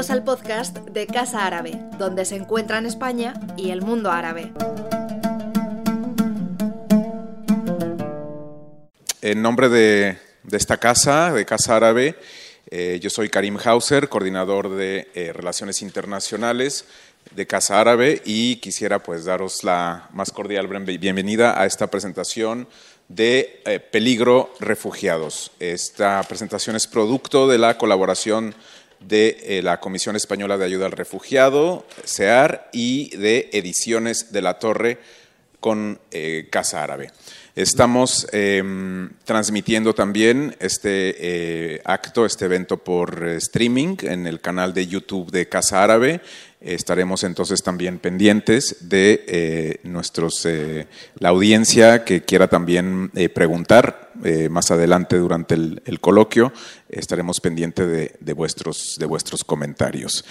Bienvenidos al podcast de Casa Árabe, donde se encuentran España y el mundo árabe. En nombre de, esta casa, de Casa Árabe, eh, yo soy Karim Hauser, coordinador de eh, Relaciones Internacionales de Casa Árabe y quisiera pues daros la más cordial bienvenida a esta presentación de eh, Peligro Refugiados. Esta presentación es producto de la colaboración de eh, la Comisión Española de Ayuda al Refugiado, CEAR, y de Ediciones de la Torre con eh, Casa Árabe. Estamos em, transmitiendo también este eh, acto, este evento por streaming en el canal de YouTube de Casa Árabe. Estaremos entonces también pendientes de nuestros, la audiencia que quiera también preguntar eh, más adelante durante el, coloquio estaremos pendientes de, vuestros, de vuestros comentarios.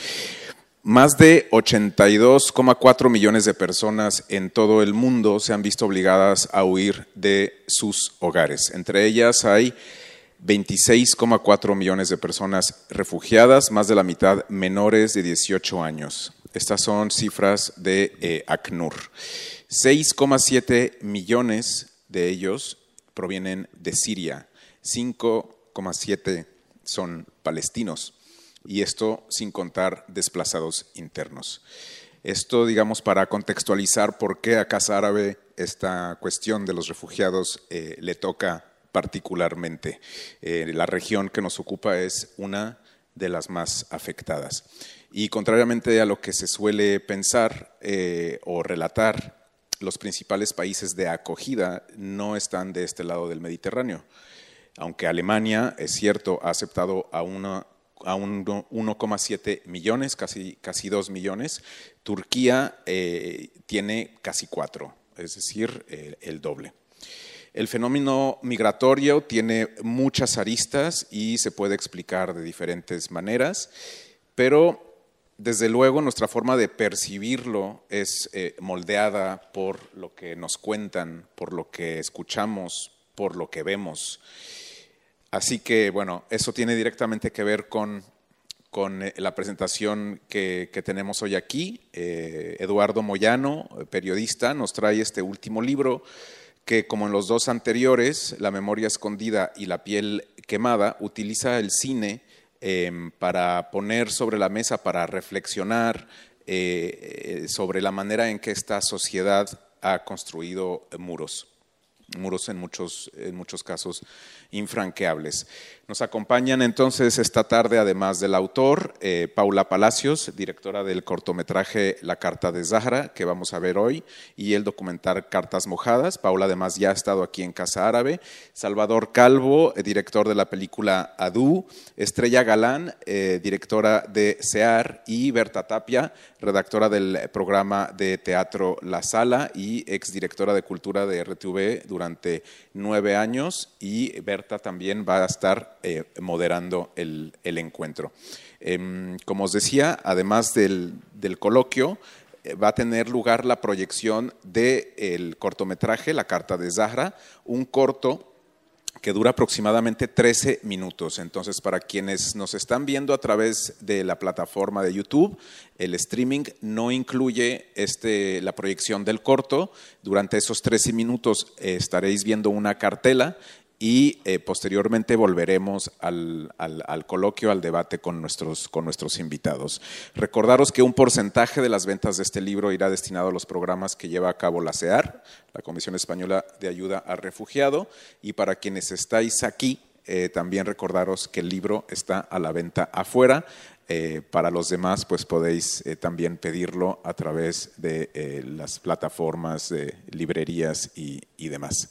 Más de 82,4 millones de personas en todo el mundo se han visto obligadas a huir de sus hogares. Entre ellas hay 26,4 millones de personas refugiadas, más de la mitad menores de 18 años. Estas son cifras de eh, ACNUR. 6,7 millones de ellos provienen de Siria, 5,7 son palestinos y esto sin contar desplazados internos. Esto, digamos, para contextualizar por qué a Casa Árabe esta cuestión de los refugiados eh, le toca particularmente. Eh, la región que nos ocupa es una de las más afectadas. Y contrariamente a lo que se suele pensar eh, o relatar los principales países de acogida no están de este lado del Mediterráneo. Aunque Alemania, es cierto, ha aceptado a, a 1,7 millones, casi, casi 2 millones, Turquía eh, tiene casi 4, es decir, el doble. El fenómeno migratorio tiene muchas aristas y se puede explicar de diferentes maneras, pero desde luego nuestra forma de percibirlo es eh, moldeada por lo que nos cuentan, por lo que escuchamos, por lo que vemos. Así que, bueno, eso tiene directamente que ver con, eh, la presentación que, tenemos hoy aquí. Eh, Eduardo Moyano, periodista, nos trae este último libro que, como en los dos anteriores, La memoria escondida y La piel quemada, utiliza el cine Em, para poner sobre la mesa, para reflexionar eh, eh, sobre la manera en que esta sociedad ha construido muros, muros en muchos, en muchos casos infranqueables. Nos acompañan entonces esta tarde, además del autor, eh, Paula Palacios, directora del cortometraje La Carta de Zahra, que vamos a ver hoy, y el documental Cartas Mojadas. Paula además ya ha estado aquí en Casa Árabe. Salvador Calvo, eh, director de la película Adu. Estrella Galán, eh, directora de SEAR. Y Berta Tapia, redactora del programa de teatro La Sala y exdirectora de cultura de RTV durante nueve años. Y Berta también va a estar eh, moderando el, encuentro. Em, como os decía, además del, coloquio, eh, va a tener lugar la proyección del cortometraje La Carta de Zahra, un corto que dura aproximadamente 13 minutos. Entonces, para quienes nos están viendo a través de la plataforma de YouTube, el streaming no incluye este, la proyección del corto. Durante esos 13 minutos eh, estaréis viendo una cartela y eh, posteriormente volveremos al, coloquio, al debate con nuestros, con nuestros invitados. Recordaros que un porcentaje de las ventas de este libro irá destinado a los programas que lleva a cabo la CEAR, la Comisión Española de Ayuda al Refugiado, y para quienes estáis aquí, eh, también recordaros que el libro está a la venta afuera. Eh, para los demás, pues podéis también pedirlo a través de las plataformas librerías y, y demás.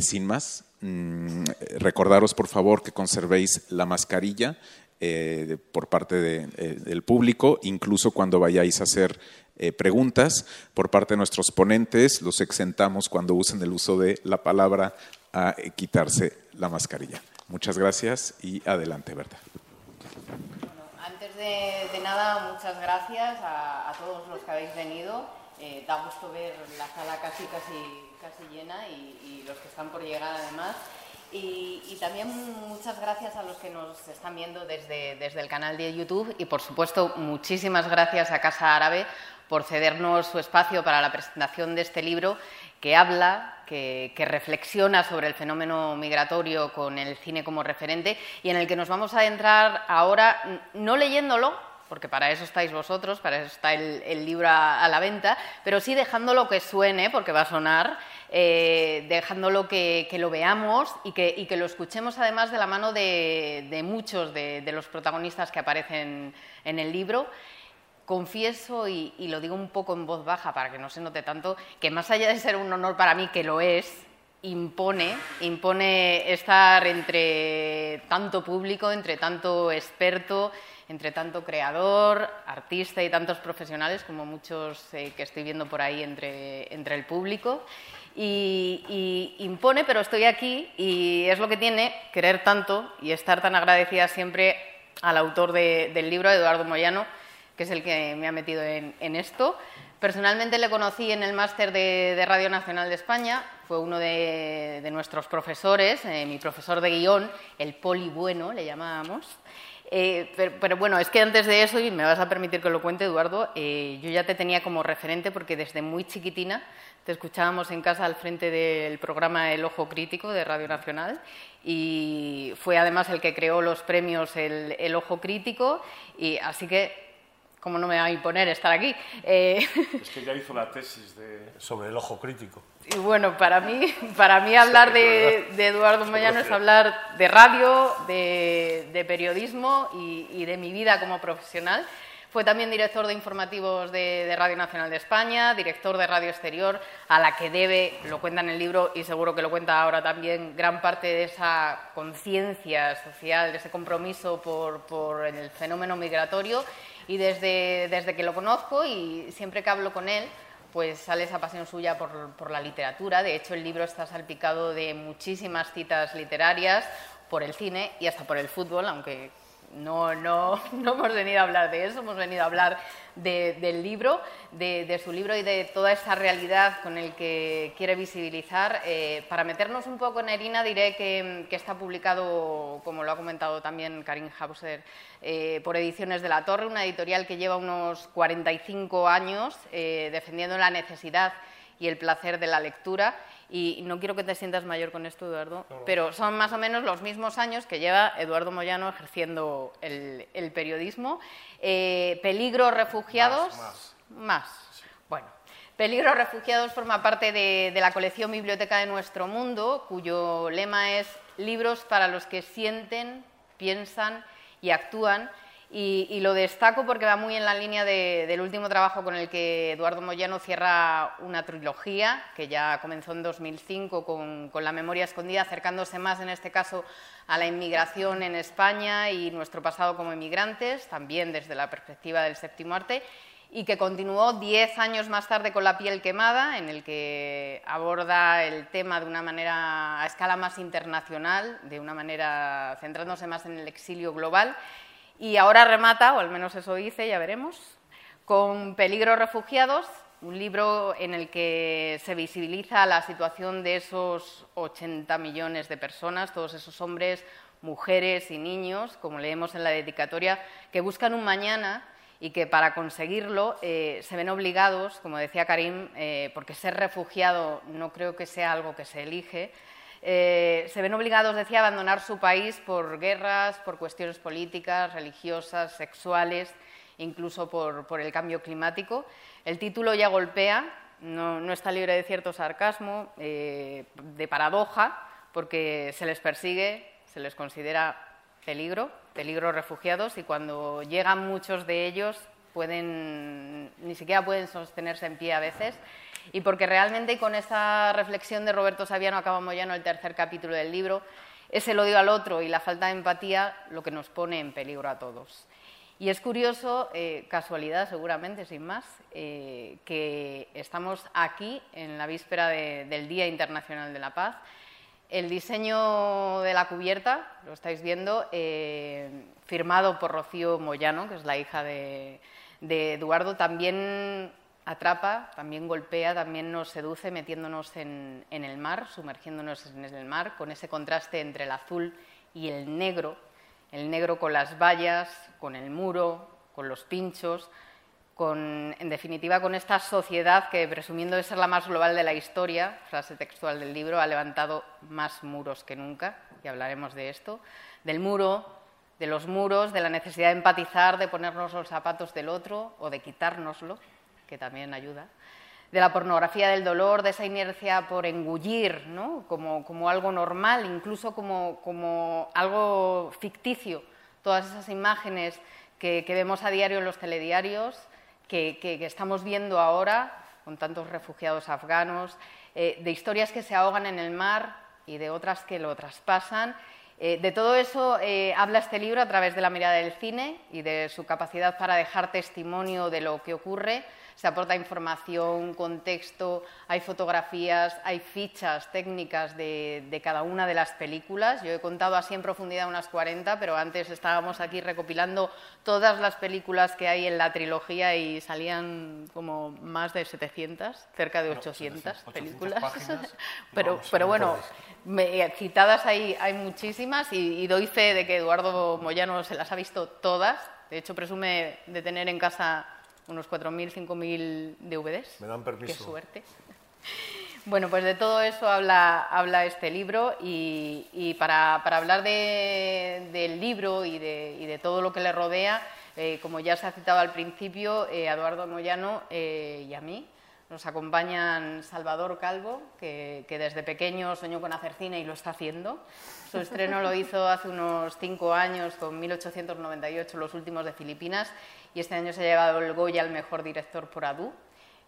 sin más, Mm, recordaros, por favor, que conservéis la mascarilla eh, por parte eh, del público, incluso cuando vayáis a hacer eh, preguntas por parte de nuestros ponentes, los exentamos cuando usen el uso de la palabra a quitarse la mascarilla. Muchas gracias y adelante, Berta. antes de, nada, muchas gracias a, todos los que habéis venido. da gusto ver la sala casi casi casi llena y, los que están por llegar además. Y, también muchas gracias a los que nos están viendo desde, desde el canal de YouTube y, por supuesto, muchísimas gracias a Casa Árabe por cedernos su espacio para la presentación de este libro que habla, que, reflexiona sobre el fenómeno migratorio con el cine como referente y en el que nos vamos a entrar ahora, no leyéndolo, porque para eso estáis vosotros, para eso está el, libro a, la venta, pero sí dejándolo que suene, porque va a sonar, eh, dejándolo que, lo veamos y que, lo escuchemos además de la mano de, muchos de, los protagonistas que aparecen en el libro. Confieso, y, y lo digo un poco en voz baja para que no se note tanto, que más allá de ser un honor para mí, que lo es, impone, impone estar entre tanto público, entre tanto experto, entre tanto creador, artista y tantos profesionales como muchos eh, que estoy viendo por ahí entre, entre el público. Y, impone, pero estoy aquí y es lo que tiene querer tanto y estar tan agradecida siempre al autor del libro, Eduardo Moyano, que es el que me ha metido en, esto. Personalmente le conocí en el máster de, Radio Nacional de España, fue uno de, nuestros profesores, eh, mi profesor de guion, el poli bueno, le llamábamos. Eh, pero, bueno, es que antes de eso, y me vas a permitir que lo cuente, Eduardo, eh, yo ya te tenía como referente porque desde muy chiquitina te escuchábamos en casa al frente del programa El Ojo Crítico de Radio Nacional y fue además el que creó los premios El, Ojo Crítico y así que ¿Cómo no me va a imponer estar aquí? Eh, es que ya hizo la tesis sobre el ojo crítico. Y bueno, para mí, para mí hablar de, Eduardo Moyano es hablar de radio, de, periodismo y, de mi vida como profesional. Fue también director de informativos de, Radio Nacional de España, director de Radio Exterior, a la que debe, lo cuenta en el libro y seguro que lo cuenta ahora también, gran parte de esa conciencia social, de ese compromiso por, por el fenómeno migratorio. Y desde, desde que lo conozco y siempre que hablo con él, pues sale esa pasión suya por, por, la literatura. De hecho, el libro está salpicado de muchísimas citas literarias, por el cine y hasta por el fútbol, aunque no, no, no hemos venido a hablar de eso, hemos venido a hablar del libro, de, su libro y de toda esa realidad con el que quiere visibilizar. Eh, para meternos un poco en Erina, diré que, está publicado, como lo ha comentado también Karin Hauser, eh, por Ediciones de la Torre, una editorial que lleva unos 45 años eh, defendiendo la necesidad y el placer de la lectura y no quiero que te sientas mayor con esto, Eduardo, pero son más o menos los mismos años que lleva Eduardo Moyano ejerciendo el, periodismo. Eh, peligro refugiados. Más. Bueno. Peligro Refugiados forma parte de, la colección Biblioteca de Nuestro Mundo, cuyo lema es Libros para los que sienten, piensan y actúan y, lo destaco porque va muy en la línea del último trabajo con el que Eduardo Moyano cierra una trilogía que ya comenzó en 2005 con, con, La memoria escondida, acercándose más en este caso a la inmigración en España y nuestro pasado como inmigrantes, también desde la perspectiva del séptimo arte, y que continuó diez años más tarde con La piel quemada, en el que aborda el tema de una manera a escala más internacional, de una manera centrándose más en el exilio global y ahora remata, o al menos eso dice, ya veremos, con Peligros Refugiados, un libro en el que se visibiliza la situación de esos 80 millones de personas, todos esos hombres, mujeres y niños, como leemos en la dedicatoria, que buscan un mañana y que para conseguirlo eh, se ven obligados, como decía Karim, eh, porque ser refugiado no creo que sea algo que se elige, eh, se ven obligados, decía, a abandonar su país por guerras, por cuestiones políticas, religiosas, sexuales, incluso por, el cambio climático. El título ya golpea, no, está libre de cierto sarcasmo, eh, de paradoja, porque se les persigue, se les considera peligro, peligro refugiados, y cuando llegan muchos de ellos pueden, ni siquiera pueden sostenerse en pie a veces y porque realmente con esa reflexión de Roberto Saviano acabamos ya en el tercer capítulo del libro, es el odio al otro y la falta de empatía lo que nos pone en peligro a todos. Y es curioso, eh, casualidad seguramente, sin más, eh, que estamos aquí en la víspera del Día Internacional de la Paz. El diseño de la cubierta, lo estáis viendo, eh, firmado por Rocío Moyano, que es la hija de, de Eduardo, también atrapa, también golpea, también nos seduce metiéndonos en, el mar, sumergiéndonos en el mar, con ese contraste entre el azul y el negro, el negro con las vallas, con el muro, con los pinchos, con, en definitiva, con esta sociedad que, presumiendo de ser la más global de la historia, frase textual del libro, ha levantado más muros que nunca, y hablaremos de esto, del muro, de los muros, de la necesidad de empatizar, de ponernos los zapatos del otro o de quitárnoslo, que también ayuda, de la pornografía del dolor, de esa inercia por engullir, ¿no? como, algo normal, incluso como, algo ficticio, todas esas imágenes que, vemos a diario en los telediarios, que, estamos viendo ahora con tantos refugiados afganos, eh, de historias que se ahogan en el mar y de otras que lo traspasan eh, de todo eso eh, habla este libro a través de la mirada del cine y de su capacidad para dejar testimonio de lo que ocurre. Se aporta información, contexto, hay fotografías, hay fichas técnicas de, cada una de las películas. Yo he contado así en profundidad unas 40, pero antes estábamos aquí recopilando todas las películas que hay en la trilogía y salían como más de 700, cerca de 800, películas. pero, pero bueno, citadas hay, hay muchísimas y, doy fe de que Eduardo Moyano se las ha visto todas. De hecho, presume de tener en casa unos 4.000, 5.000 DVDs. Me dan permiso. Qué suerte. Bueno, pues de todo eso habla, habla este libro y, para, hablar del libro y de, todo lo que le rodea, eh, como ya se ha citado al principio, eh, Eduardo Moyano eh, y a mí, nos acompañan Salvador Calvo, que, desde pequeño soñó con hacer cine y lo está haciendo. Su estreno lo hizo hace unos cinco años con 1898, Los últimos de Filipinas, y este año se ha llevado el Goya al mejor director por Adu,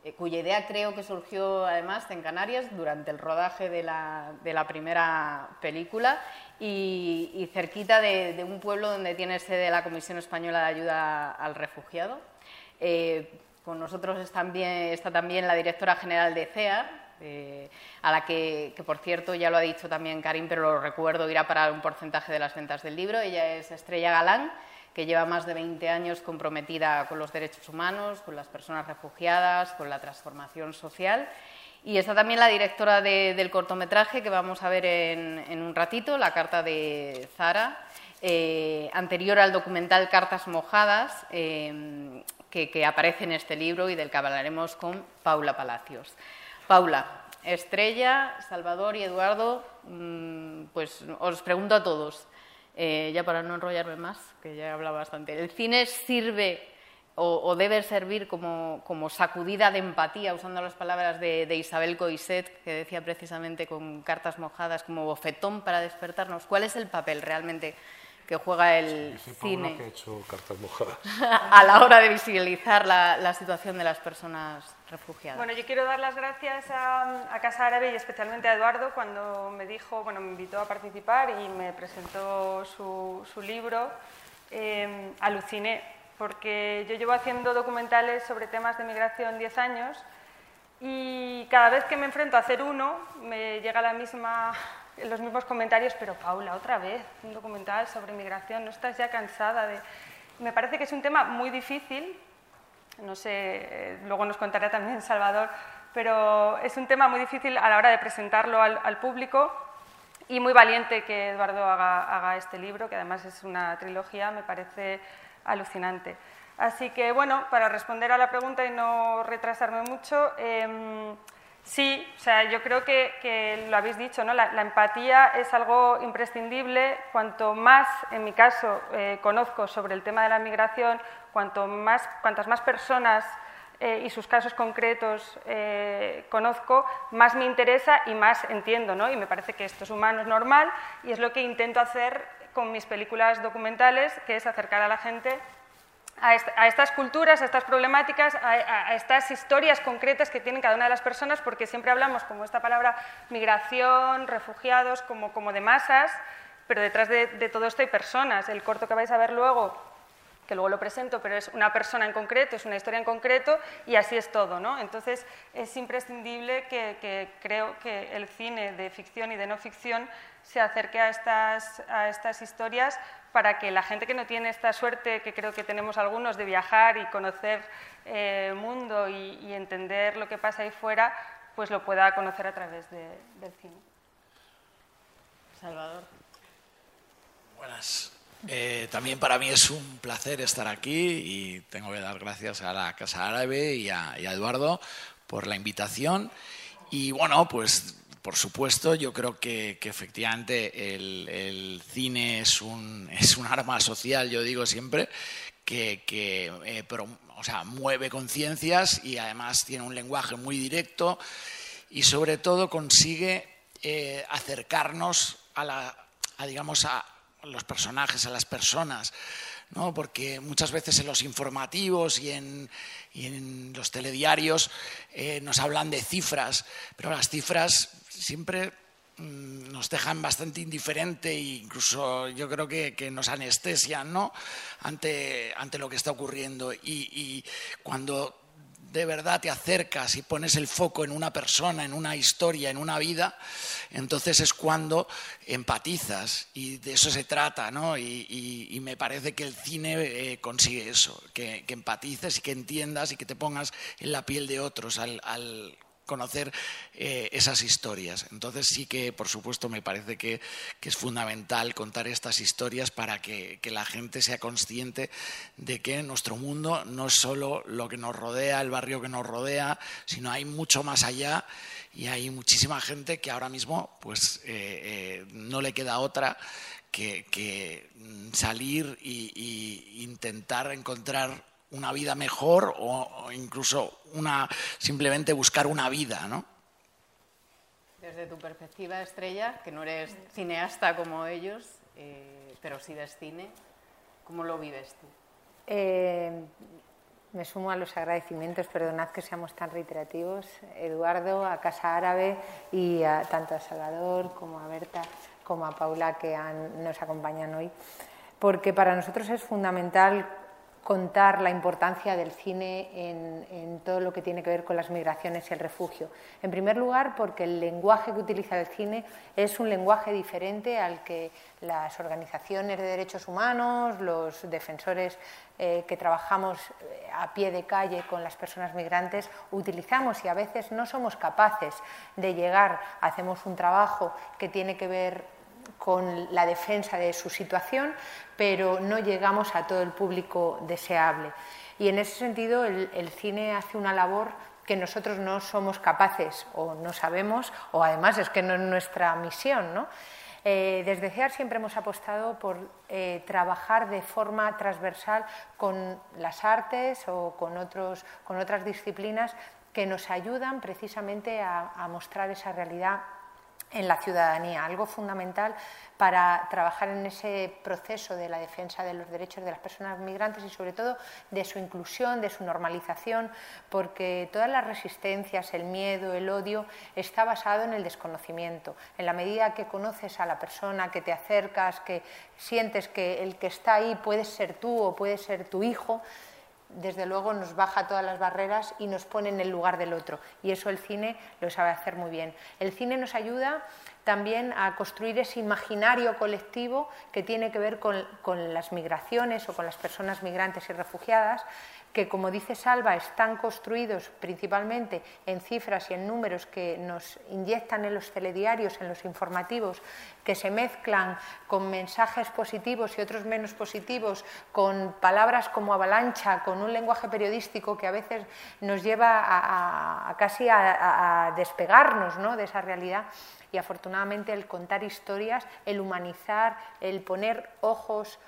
eh, cuya idea creo que surgió además en Canarias durante el rodaje de la, primera película y, cerquita de, un pueblo donde tiene sede la Comisión Española de Ayuda al Refugiado. Eh, con nosotros está también, está también la directora general de CEAR, a la que, por cierto, ya lo ha dicho también Karim, pero lo recuerdo, irá para un porcentaje de las ventas del libro. Ella es Estrella Galán, que lleva más de 20 años comprometida con los derechos humanos, con las personas refugiadas, con la transformación social. Y está también la directora del cortometraje que vamos a ver en, un ratito, la carta de Zara, eh, anterior al documental Cartas Mojadas, eh, que, aparece en este libro y del que hablaremos con Paula Palacios. Paula, Estrella, Salvador y Eduardo, mm, pues os pregunto a todos, eh, ya para no enrollarme más, que ya he hablado bastante, ¿el cine sirve o, debe servir como, sacudida de empatía, usando las palabras de, de, Isabel Coiset, que decía precisamente con cartas mojadas, como bofetón para despertarnos? ¿Cuál es el papel realmente que juega el cine que hecho cartas mojadas. a la hora de visibilizar la, situación de las personas refugiadas. Bueno, yo quiero dar las gracias a, Casa Árabe y especialmente a Eduardo cuando me dijo, bueno, me invitó a participar y me presentó su, su libro. Eh, aluciné, porque yo llevo haciendo documentales sobre temas de migración 10 años y cada vez que me enfrento a hacer uno me llega la misma los mismos comentarios, pero Paula, otra vez, un documental sobre inmigración, ¿no estás ya cansada de...? Me parece que es un tema muy difícil, no sé, eh, luego nos contará también Salvador, pero es un tema muy difícil a la hora de presentarlo al, público y muy valiente que Eduardo haga, este libro, que además es una trilogía, me parece alucinante. Así que, bueno, para responder a la pregunta y no retrasarme mucho, em, Sí, o sea, yo creo que, lo habéis dicho, ¿no? La, empatía es algo imprescindible. Cuanto más, en mi caso, eh, conozco sobre el tema de la migración, cuanto más, cuantas más personas eh, y sus casos concretos eh, conozco, más me interesa y más entiendo, ¿no? Y me parece que esto es humano, es normal, y es lo que intento hacer con mis películas documentales, que es acercar a la gente a, estas culturas, a estas problemáticas, a, estas historias concretas que tienen cada una de las personas, porque siempre hablamos como esta palabra migración, refugiados, como, como de masas, pero detrás de, todo esto hay personas. El corto que vais a ver luego que luego lo presento, pero es una persona en concreto, es una historia en concreto y así es todo. ¿no? Entonces es imprescindible que, creo que el cine de ficción y de no ficción se acerque a estas, a estas historias para que la gente que no tiene esta suerte, que creo que tenemos algunos, de viajar y conocer el eh, mundo y, entender lo que pasa ahí fuera, pues lo pueda conocer a través del cine. Salvador. Buenas. Eh, también para mí es un placer estar aquí y tengo que dar gracias a la Casa Árabe y a, Eduardo por la invitación. Y bueno, pues por supuesto, yo creo que, efectivamente el, cine es un, es un arma social, yo digo siempre, que, eh, o sea, mueve conciencias y además tiene un lenguaje muy directo y sobre todo consigue eh, acercarnos a la, digamos, a, los personajes, a las personas, ¿no? porque muchas veces en los informativos y en, los telediarios eh, nos hablan de cifras, pero las cifras siempre mm, nos dejan bastante indiferente e incluso yo creo que, nos anestesian ¿no? ante, ante lo que está ocurriendo. Y, y cuando de verdad te acercas y pones el foco en una persona, en una historia, en una vida, entonces es cuando empatizas y de eso se trata, ¿no? Y, me parece que el cine eh, consigue eso, que, empatices y que entiendas y que te pongas en la piel de otros al, conocer eh, esas historias. Entonces sí que, por supuesto, me parece que, es fundamental contar estas historias para que, la gente sea consciente de que nuestro mundo no es solo lo que nos rodea, el barrio que nos rodea, sino hay mucho más allá y hay muchísima gente que ahora mismo pues, eh, eh, no le queda otra que, salir e intentar encontrar una vida mejor o, incluso una, simplemente buscar una vida, ¿no? Desde tu perspectiva, Estrella, que no eres cineasta como ellos, eh, pero sí ves cine, ¿cómo lo vives tú? Eh, me sumo a los agradecimientos, perdonad que seamos tan reiterativos, Eduardo, a Casa Árabe y a, tanto a Salvador como a Berta como a Paula que nos acompañan hoy, porque para nosotros es fundamental contar la importancia del cine en, todo lo que tiene que ver con las migraciones y el refugio. En primer lugar, porque el lenguaje que utiliza el cine es un lenguaje diferente al que las organizaciones de derechos humanos, los defensores eh, que trabajamos eh, a pie de calle con las personas migrantes utilizamos y a veces no somos capaces de llegar, hacemos un trabajo que tiene que ver con la defensa de su situación, pero no llegamos a todo el público deseable. Y en ese sentido el, cine hace una labor que nosotros no somos capaces o no sabemos, o además es que no es nuestra misión. ¿no? Eh, desde CEAR siempre hemos apostado por eh, trabajar de forma transversal con las artes o con, otros, con otras disciplinas que nos ayudan precisamente a mostrar esa realidad en la ciudadanía, algo fundamental para trabajar en ese proceso de la defensa de los derechos de las personas migrantes y sobre todo de su inclusión, de su normalización, porque todas las resistencias, el miedo, el odio está basado en el desconocimiento. En la medida que conoces a la persona, que te acercas, que sientes que el que está ahí puede ser tú o puede ser tu hijo, desde luego nos baja todas las barreras y nos pone en el lugar del otro. Y eso el cine lo sabe hacer muy bien. El cine nos ayuda también a construir ese imaginario colectivo que tiene que ver con, con las migraciones o con las personas migrantes y refugiadas que, como dice Salva, están construidos principalmente en cifras y en números que nos inyectan en los telediarios, en los informativos, que se mezclan con mensajes positivos y otros menos positivos, con palabras como avalancha, con un lenguaje periodístico que a veces nos lleva a, casi a, despegarnos ¿no? de esa realidad. Y afortunadamente el contar historias, el humanizar, el poner ojos,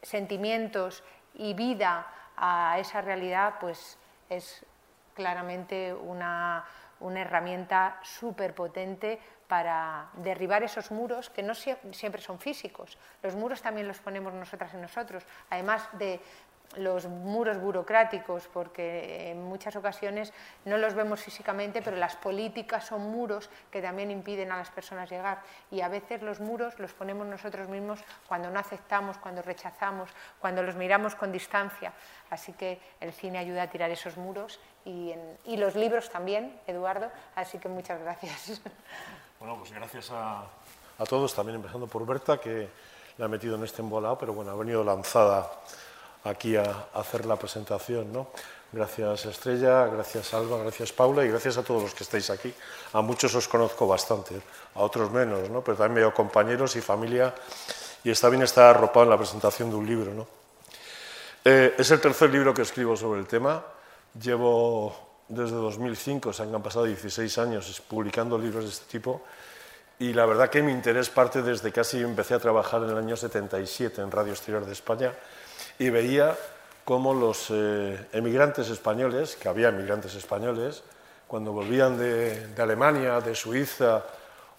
sentimientos y vida a esa realidad, pues es claramente una, herramienta súper potente para derribar esos muros que no siempre son físicos. Los muros también los ponemos nosotras y nosotros, además de los muros burocráticos, porque en muchas ocasiones no los vemos físicamente, pero las políticas son muros que también impiden a las personas llegar. Y a veces los muros los ponemos nosotros mismos cuando no aceptamos, cuando rechazamos, cuando los miramos con distancia. Así que el cine ayuda a tirar esos muros y, los libros también, Eduardo. Así que muchas gracias. Bueno, pues gracias a, a todos, también empezando por Berta, que la ha metido en este embolado, pero bueno, ha venido lanzada aquí a, hacer la presentación. ¿no? Gracias Estrella, gracias Alba, gracias Paula y gracias a todos los que estáis aquí. A muchos os conozco bastante, a otros menos, ¿no? pero también veo compañeros y familia y está bien estar arropado en la presentación de un libro. ¿no? Eh, es el tercer libro que escribo sobre el tema. Llevo desde 2005, se han pasado 16 años publicando libros de este tipo y la verdad que mi interés parte desde casi empecé a trabajar en el año 77 en Radio Exterior de España y veía cómo los eh, emigrantes españoles, que había emigrantes españoles, cuando volvían de, Alemania, de Suiza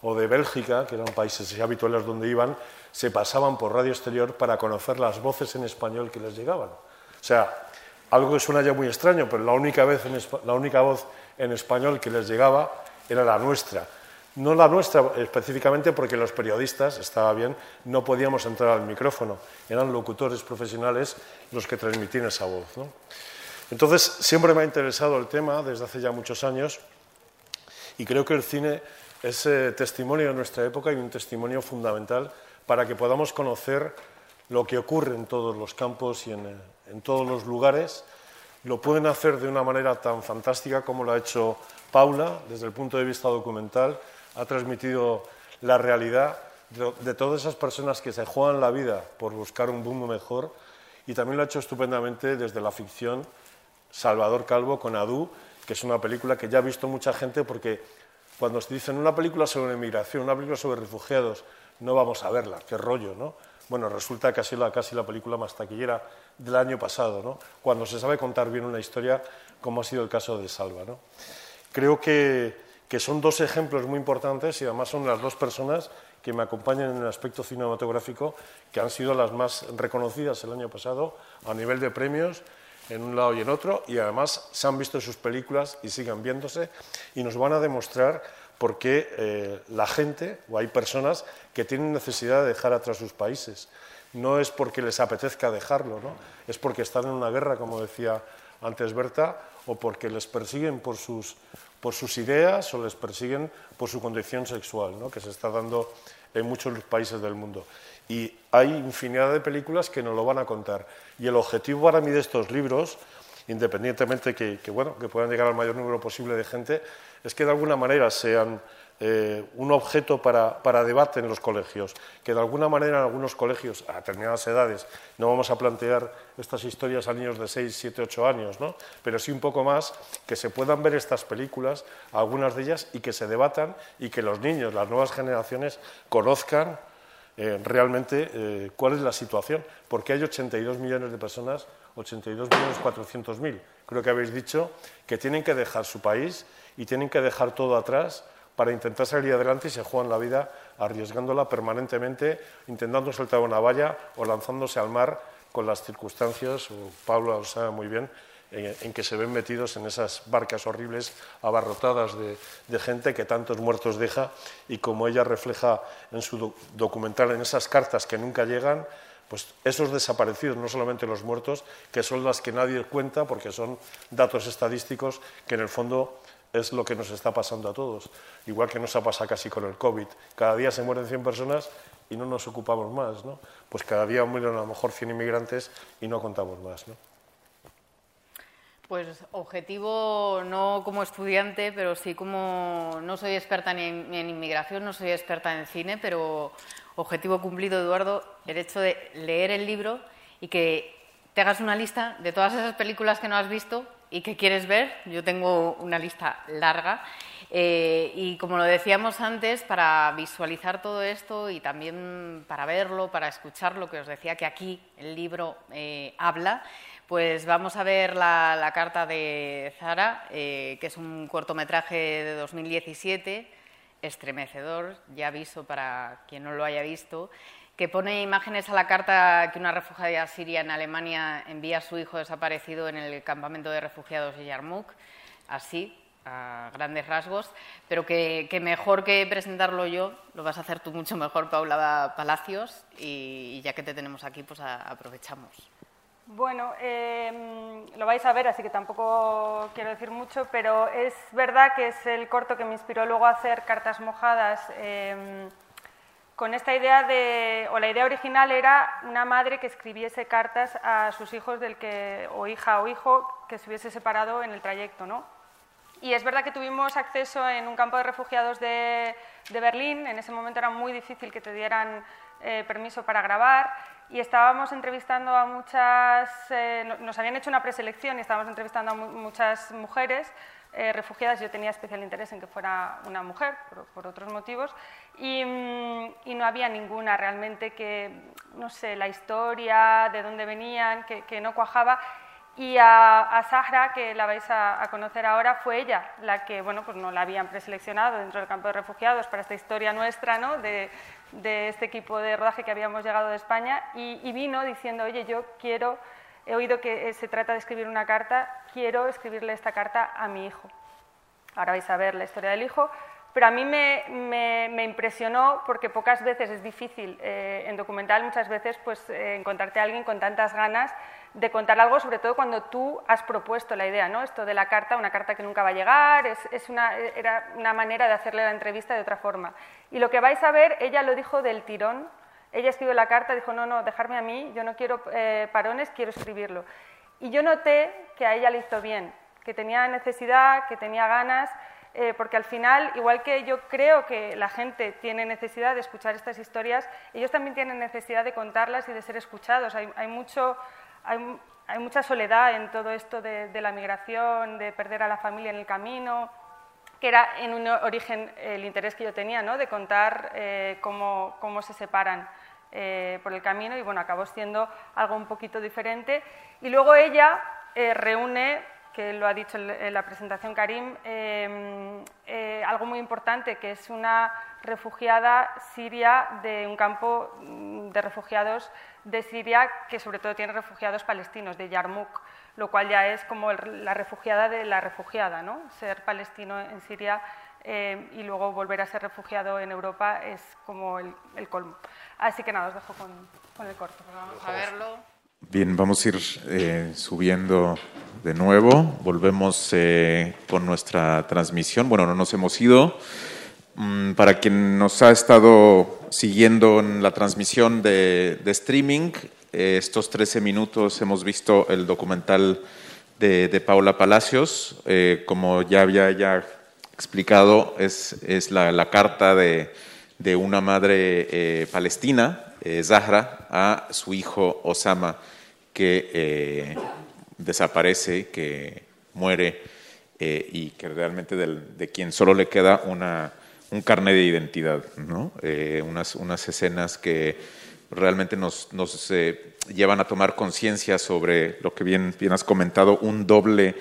o de Bélgica, que eran países habituales donde iban, se pasaban por radio exterior para conocer las voces en español que les llegaban. O sea, algo que suena ya muy extraño, pero la única, vez la única voz en español que les llegaba era la nuestra. No la nuestra específicamente porque los periodistas, estaba bien, no podíamos entrar al micrófono, eran locutores profesionales los que transmitían esa voz. Entonces, siempre me ha interesado el tema desde hace ya muchos años y creo que el cine es eh, testimonio de nuestra época y un testimonio fundamental para que podamos conocer lo que ocurre en todos los campos y en, en todos los lugares. Lo pueden hacer de una manera tan fantástica como lo ha hecho Paula, desde el punto de vista documental, ha transmitido la realidad de, todas esas personas que se juegan la vida por buscar un mundo mejor y también lo ha hecho estupendamente desde la ficción Salvador Calvo con Adu, que es una película que ya ha visto mucha gente porque cuando se dicen una película sobre inmigración, una película sobre refugiados, no vamos a verla, qué rollo, ¿no? Bueno, resulta que ha sido casi la película más taquillera del año pasado, ¿no? Cuando se sabe contar bien una historia, como ha sido el caso de Salva, ¿no? Creo que que son dos ejemplos muy importantes y además son las dos personas que me acompañan en el aspecto cinematográfico, que han sido las más reconocidas el año pasado a nivel de premios en un lado y en otro, y además se han visto sus películas y siguen viéndose, y nos van a demostrar por qué eh, la gente, o hay personas que tienen necesidad de dejar atrás sus países. No es porque les apetezca dejarlo, ¿no? es porque están en una guerra, como decía antes Berta, o porque les persiguen por sus por sus ideas o les persiguen por su condición sexual, ¿no? que se está dando en muchos países del mundo. Y hay infinidad de películas que nos lo van a contar. Y el objetivo para mí de estos libros, independientemente que, que, bueno, que puedan llegar al mayor número posible de gente, es que de alguna manera sean eh, un objeto para, debate en los colegios, que de alguna manera en algunos colegios, a determinadas edades, no vamos a plantear estas historias a niños de 6, 7, 8 años, ¿no? pero sí un poco más, que se puedan ver estas películas, algunas de ellas, y que se debatan y que los niños, las nuevas generaciones, conozcan eh, realmente eh, cuál es la situación, porque hay 82 millones de personas, 82 millones 400 mil, creo que habéis dicho, que tienen que dejar su país y tienen que dejar todo atrás para intentar salir adelante y se juegan la vida arriesgándola permanentemente, intentando saltar una valla o lanzándose al mar con las circunstancias, o Pablo lo sabe muy bien, en, que se ven metidos en esas barcas horribles abarrotadas de, gente que tantos muertos deja y como ella refleja en su documental, en esas cartas que nunca llegan, pues esos desaparecidos, no solamente los muertos, que son las que nadie cuenta porque son datos estadísticos que en el fondo es lo que nos está pasando a todos, igual que nos ha pasado casi con el COVID. Cada día se mueren 100 personas y no nos ocupamos más, ¿no? Pues cada día mueren a lo mejor 100 inmigrantes y no contamos más, ¿no? Pues objetivo no como estudiante, pero sí como no soy experta ni en, inmigración, no soy experta en cine, pero objetivo cumplido, Eduardo, el hecho de leer el libro y que te hagas una lista de todas esas películas que no has visto y qué quieres ver. Yo tengo una lista larga. Eh, y como lo decíamos antes, para visualizar todo esto y también para verlo, para escuchar lo que os decía que aquí el libro eh, habla, pues vamos a ver la, carta de Zara, eh, que es un cortometraje de 2017, estremecedor, ya aviso para quien no lo haya visto, que pone imágenes a la carta que una refugiada siria en Alemania envía a su hijo desaparecido en el campamento de refugiados de Yarmouk, así, a grandes rasgos, pero que, mejor que presentarlo yo, lo vas a hacer tú mucho mejor, Paula Palacios, y, ya que te tenemos aquí, pues aprovechamos. Bueno, em, lo vais a ver, así que tampoco quiero decir mucho, pero es verdad que es el corto que me inspiró luego a hacer cartas mojadas. Em, con esta idea de, o la idea original era una madre que escribiese cartas a sus hijos del que, o hija o hijo que se hubiese separado en el trayecto, ¿no? Y es verdad que tuvimos acceso en un campo de refugiados de, Berlín, en ese momento era muy difícil que te dieran eh, permiso para grabar, y estábamos entrevistando a muchas, eh, nos habían hecho una preselección y estábamos entrevistando a muchas mujeres eh, refugiadas, yo tenía especial interés en que fuera una mujer, por, otros motivos, mm, y, no había ninguna realmente que, no sé, la historia, de dónde venían, que, no cuajaba, y a, Sahra, que la vais a, conocer ahora, fue ella la que, bueno, pues no la habían preseleccionado dentro del campo de refugiados para esta historia nuestra, ¿no?, de, este equipo de rodaje que habíamos llegado de España, y, y vino diciendo, oye, yo quiero he oído que eh, se trata de escribir una carta, quiero escribirle esta carta a mi hijo. Ahora vais a ver la historia del hijo, pero a mí me, impresionó porque pocas veces es difícil eh, en documental, muchas veces pues eh, encontrarte a alguien con tantas ganas de contar algo, sobre todo cuando tú has propuesto la idea, ¿no? Esto de la carta, una carta que nunca va a llegar, es, una, era una manera de hacerle la entrevista de otra forma. Y lo que vais a ver, ella lo dijo del tirón, ella escribió la carta, dijo, no, no, dejarme a mí, yo no quiero eh, parones, quiero escribirlo. Y yo noté que a ella le hizo bien, que tenía necesidad, que tenía ganas, eh, porque al final, igual que yo creo que la gente tiene necesidad de escuchar estas historias, ellos también tienen necesidad de contarlas y de ser escuchados. Hay, mucho, hay, mucha soledad en todo esto de, la migración, de perder a la familia en el camino, que era en un origen el interés que yo tenía, ¿no? de contar eh, cómo, cómo se separan. Eh, por el camino y bueno, acabó siendo algo un poquito diferente. Y luego ella eh, reúne, que lo ha dicho en la presentación Karim, em, eh, algo muy importante, que es una refugiada siria de un campo mm, de refugiados de Siria que sobre todo tiene refugiados palestinos, de Yarmouk, lo cual ya es como la refugiada de la refugiada, ¿no? Ser palestino en Siria y luego volver a ser refugiado en Europa es como el colmo. Así que nada, os dejo con, el corto. Vamos a verlo. Bien, vamos a ir eh, subiendo de nuevo. Volvemos eh, con nuestra transmisión. Bueno, no nos hemos ido. Mm, para quien nos ha estado siguiendo en la transmisión de, streaming, eh, estos 13 minutos hemos visto el documental de, Paula Palacios. como ya había ya explicado, es, es la carta de de una madre eh, palestina, eh, Zahra, a su hijo Osama, que eh, desaparece, que muere y que realmente de quien solo le queda una, un carnet de identidad, ¿no? unas, unas escenas que realmente nos, nos llevan a tomar conciencia sobre lo que bien, bien has comentado, un doble,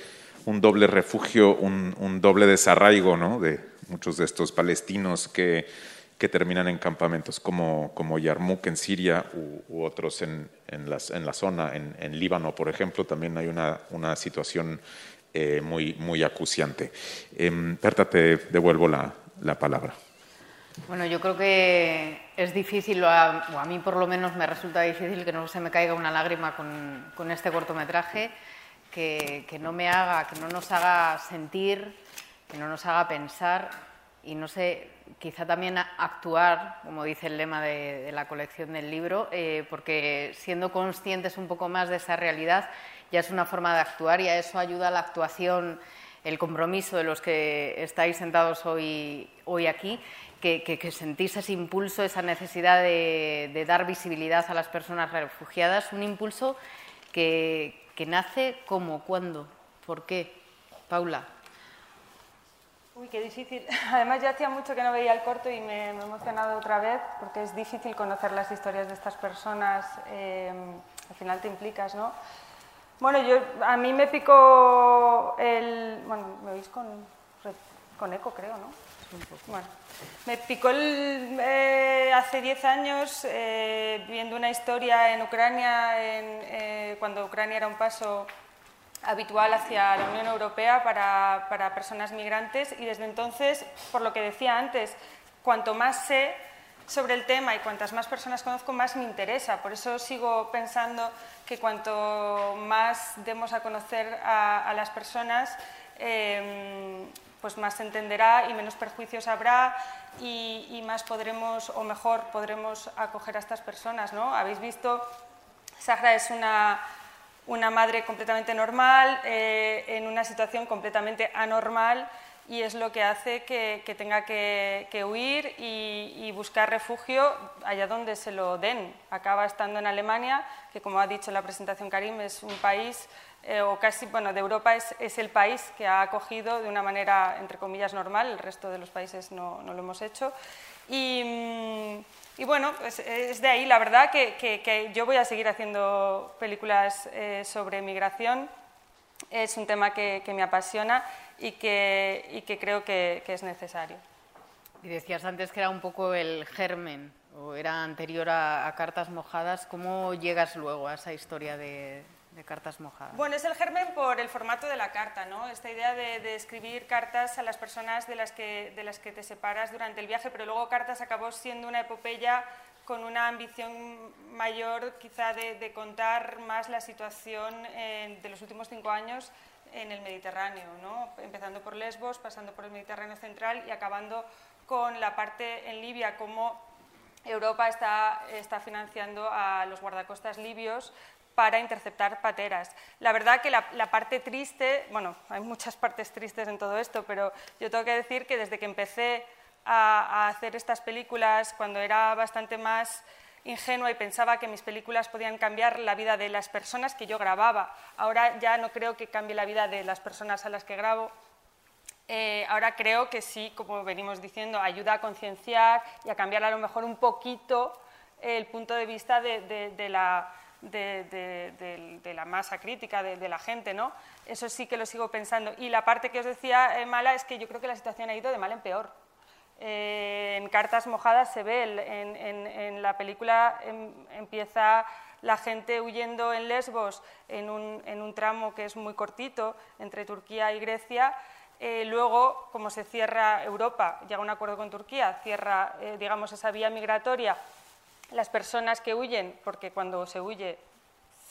un doble refugio, un, doble desarraigo ¿no? de muchos de estos palestinos que que terminan en campamentos como, como Yarmouk en Siria u, otros en, en, la zona, en, Líbano, por ejemplo, también hay una, una situación eh, muy, muy acuciante. Eh, te devuelvo la, la, palabra. Bueno, yo creo que es difícil, o a, mí por lo menos me resulta difícil que no se me caiga una lágrima con, con este cortometraje, que, que no me haga, que no nos haga sentir, que no nos haga pensar y no sé, quizá también actuar, como dice el lema de, la colección del libro, eh, porque siendo conscientes un poco más de esa realidad ya es una forma de actuar y a eso ayuda la actuación, el compromiso de los que estáis sentados hoy, hoy aquí, que, sentís ese impulso, esa necesidad de, dar visibilidad a las personas refugiadas, un impulso que, que nace como, cuándo, por qué. Paula. Uy, qué difícil. Además, ya hacía mucho que no veía el corto y me, he emocionado otra vez porque es difícil conocer las historias de estas personas. Eh, al final te implicas, ¿no? Bueno, yo, a mí me picó el... Bueno, ¿me oís con, con eco, creo, ¿no? Me picó eh, hace 10 años eh, viendo una historia en Ucrania, eh, cuando Ucrania era un paso habitual hacia la Unión Europea para, personas migrantes y desde entonces, por lo que decía antes, cuanto más sé sobre el tema y cuantas más personas conozco, más me interesa. Por eso sigo pensando que cuanto más demos a conocer a, las personas, pues más se entenderá y menos perjuicios habrá y, más podremos, o mejor, podremos acoger a estas personas. ¿no? Habéis visto, Sahra es una, una madre completamente normal, eh, en una situación completamente anormal y es lo que hace que, tenga que, huir y, buscar refugio allá donde se lo den. Acaba estando en Alemania, que como ha dicho en la presentación Karim, es un país eh, o casi, bueno, de Europa es, el país que ha acogido de una manera, entre comillas, normal, el resto de los países no, lo hemos hecho. Y, mm, bueno, es, de ahí, la verdad, que, yo voy a seguir haciendo películas eh, sobre migración. Es un tema que, me apasiona y que, creo que, es necesario. Y decías antes que era un poco el germen, o era anterior a Cartas Mojadas. ¿Cómo llegas luego a esa historia de, de cartas mojadas? Bueno, es el germen por el formato de la carta, ¿no? Esta idea de, escribir cartas a las personas de las, que, te separas durante el viaje, pero luego cartas acabó siendo una epopeya con una ambición mayor quizá de, contar más la situación de los últimos cinco años en el Mediterráneo, ¿no? empezando por Lesbos, pasando por el Mediterráneo central y acabando con la parte en Libia, como Europa está financiando a los guardacostas libios para interceptar pateras. La verdad que la, parte triste, bueno, hay muchas partes tristes en todo esto, pero yo tengo que decir que desde que empecé a, hacer estas películas, cuando era bastante más ingenua y pensaba que mis películas podían cambiar la vida de las personas que yo grababa. Ahora ya no creo que cambie la vida de las personas a las que grabo. Eh, ahora creo que sí, como venimos diciendo, ayuda a concienciar y a cambiar a lo mejor un poquito el punto de vista de la de, la masa crítica de, la gente, ¿no? Eso sí que lo sigo pensando. Y la parte que os decía eh, mala es que yo creo que la situación ha ido de mal en peor. Eh, en Cartas Mojadas se ve, en, la película em, empieza la gente huyendo en Lesbos en un, tramo que es muy cortito entre Turquía y Grecia. Eh, luego, como se cierra Europa, llega un acuerdo con Turquía, cierra, digamos, esa vía migratoria las personas que huyen, porque cuando se huye,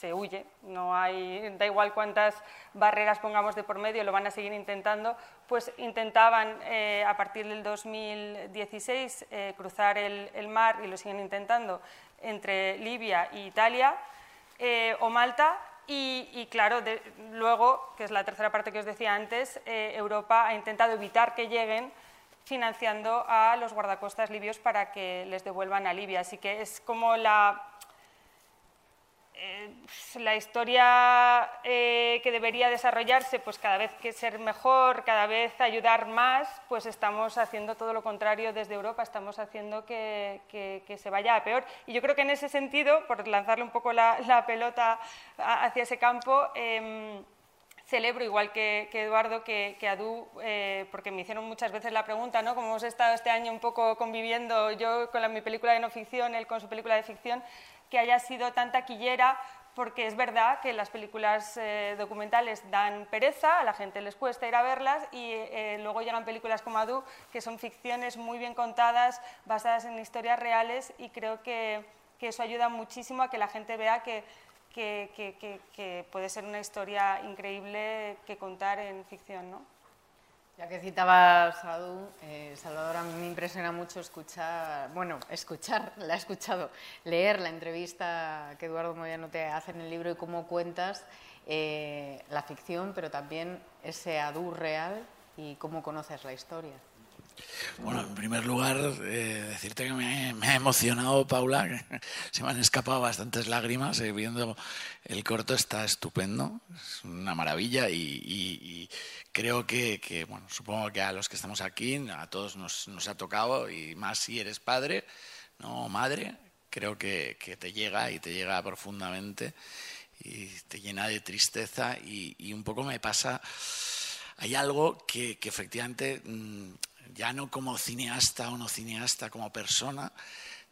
se huye, no hay, da igual cuántas barreras pongamos de por medio, lo van a seguir intentando, pues intentaban eh, a partir del 2016 eh, cruzar el, mar y lo siguen intentando entre Libia e Italia eh, o Malta. Y, claro, luego, que es la tercera parte que os decía antes, Europa ha intentado evitar que lleguen financiando a los guardacostas libios para que les devuelvan a Libia. Así que es como la, eh, la historia eh, que debería desarrollarse, pues cada vez que ser mejor, cada vez ayudar más, pues estamos haciendo todo lo contrario desde Europa, estamos haciendo que, se vaya a peor. Y yo creo que en ese sentido, por lanzarle un poco la, pelota hacia ese campo, em, celebro, igual que, Eduardo, que, que Adu, eh, porque me hicieron muchas veces la pregunta, ¿no? Como hemos estado este año un poco conviviendo, yo con mi película de no ficción, él con su película de ficción, que haya sido tan taquillera, porque es verdad que las películas eh, documentales dan pereza, a la gente les cuesta ir a verlas, y eh, luego llegan películas como Adu, que son ficciones muy bien contadas, basadas en historias reales, y creo que, que eso ayuda muchísimo a que la gente vea que que, puede ser una historia increíble que contar en ficción. ¿no? Ya que citabas a eh, Salvador, a mí me impresiona mucho escuchar, bueno, escuchar, la he escuchado, leer la entrevista que Eduardo Moyano te hace en el libro y cómo cuentas eh, la ficción, pero también ese Adu real y cómo conoces la historia. Bueno, en primer lugar, eh, decirte que me, ha emocionado, Paula, se me han escapado bastantes lágrimas. Eh, viendo el corto está estupendo, es una maravilla y, creo que, bueno, supongo que a los que estamos aquí, a todos nos, ha tocado, y más si eres padre, no madre, creo que, te llega y te llega profundamente y te llena de tristeza y un poco me pasa hay algo que, efectivamente, mm, ya no como cineasta o no cineasta, como persona,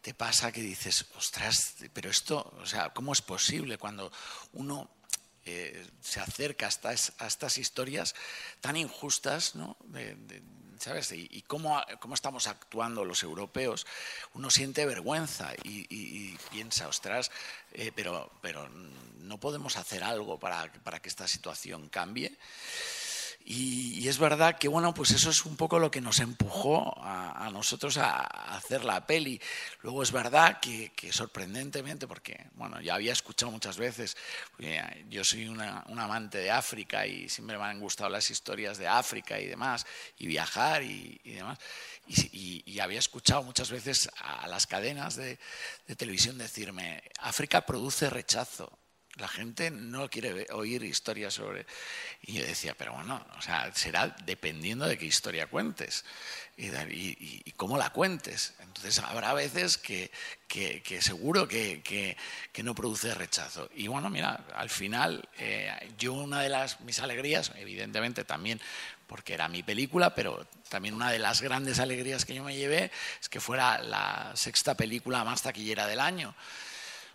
te pasa que dices, ostras, pero esto, o sea, ¿cómo es posible cuando uno eh, se acerca hasta a estas historias tan injustas, ¿no? ¿sabes? Y, cómo, cómo, estamos actuando los europeos, uno siente vergüenza y, piensa, ostras, eh, pero, pero no podemos hacer algo para, para que esta situación cambie. Y, es verdad que, bueno, pues eso es un poco lo que nos empujó a, nosotros a, hacer la peli. Luego es verdad que, sorprendentemente, porque, bueno, ya había escuchado muchas veces, yo soy una, un amante de África y siempre me han gustado las historias de África y demás, y viajar y, demás. Y, había escuchado muchas veces a las cadenas de televisión decirme, África produce rechazo la gente no quiere oír historias sobre... Y yo decía, pero bueno, o sea, será dependiendo de qué historia cuentes y, cómo la cuentes. Entonces habrá veces que, seguro que, no produce rechazo. Y bueno, mira, al final eh, yo una de las mis alegrías, evidentemente también porque era mi película, pero también una de las grandes alegrías que yo me llevé es que fuera la sexta película más taquillera del año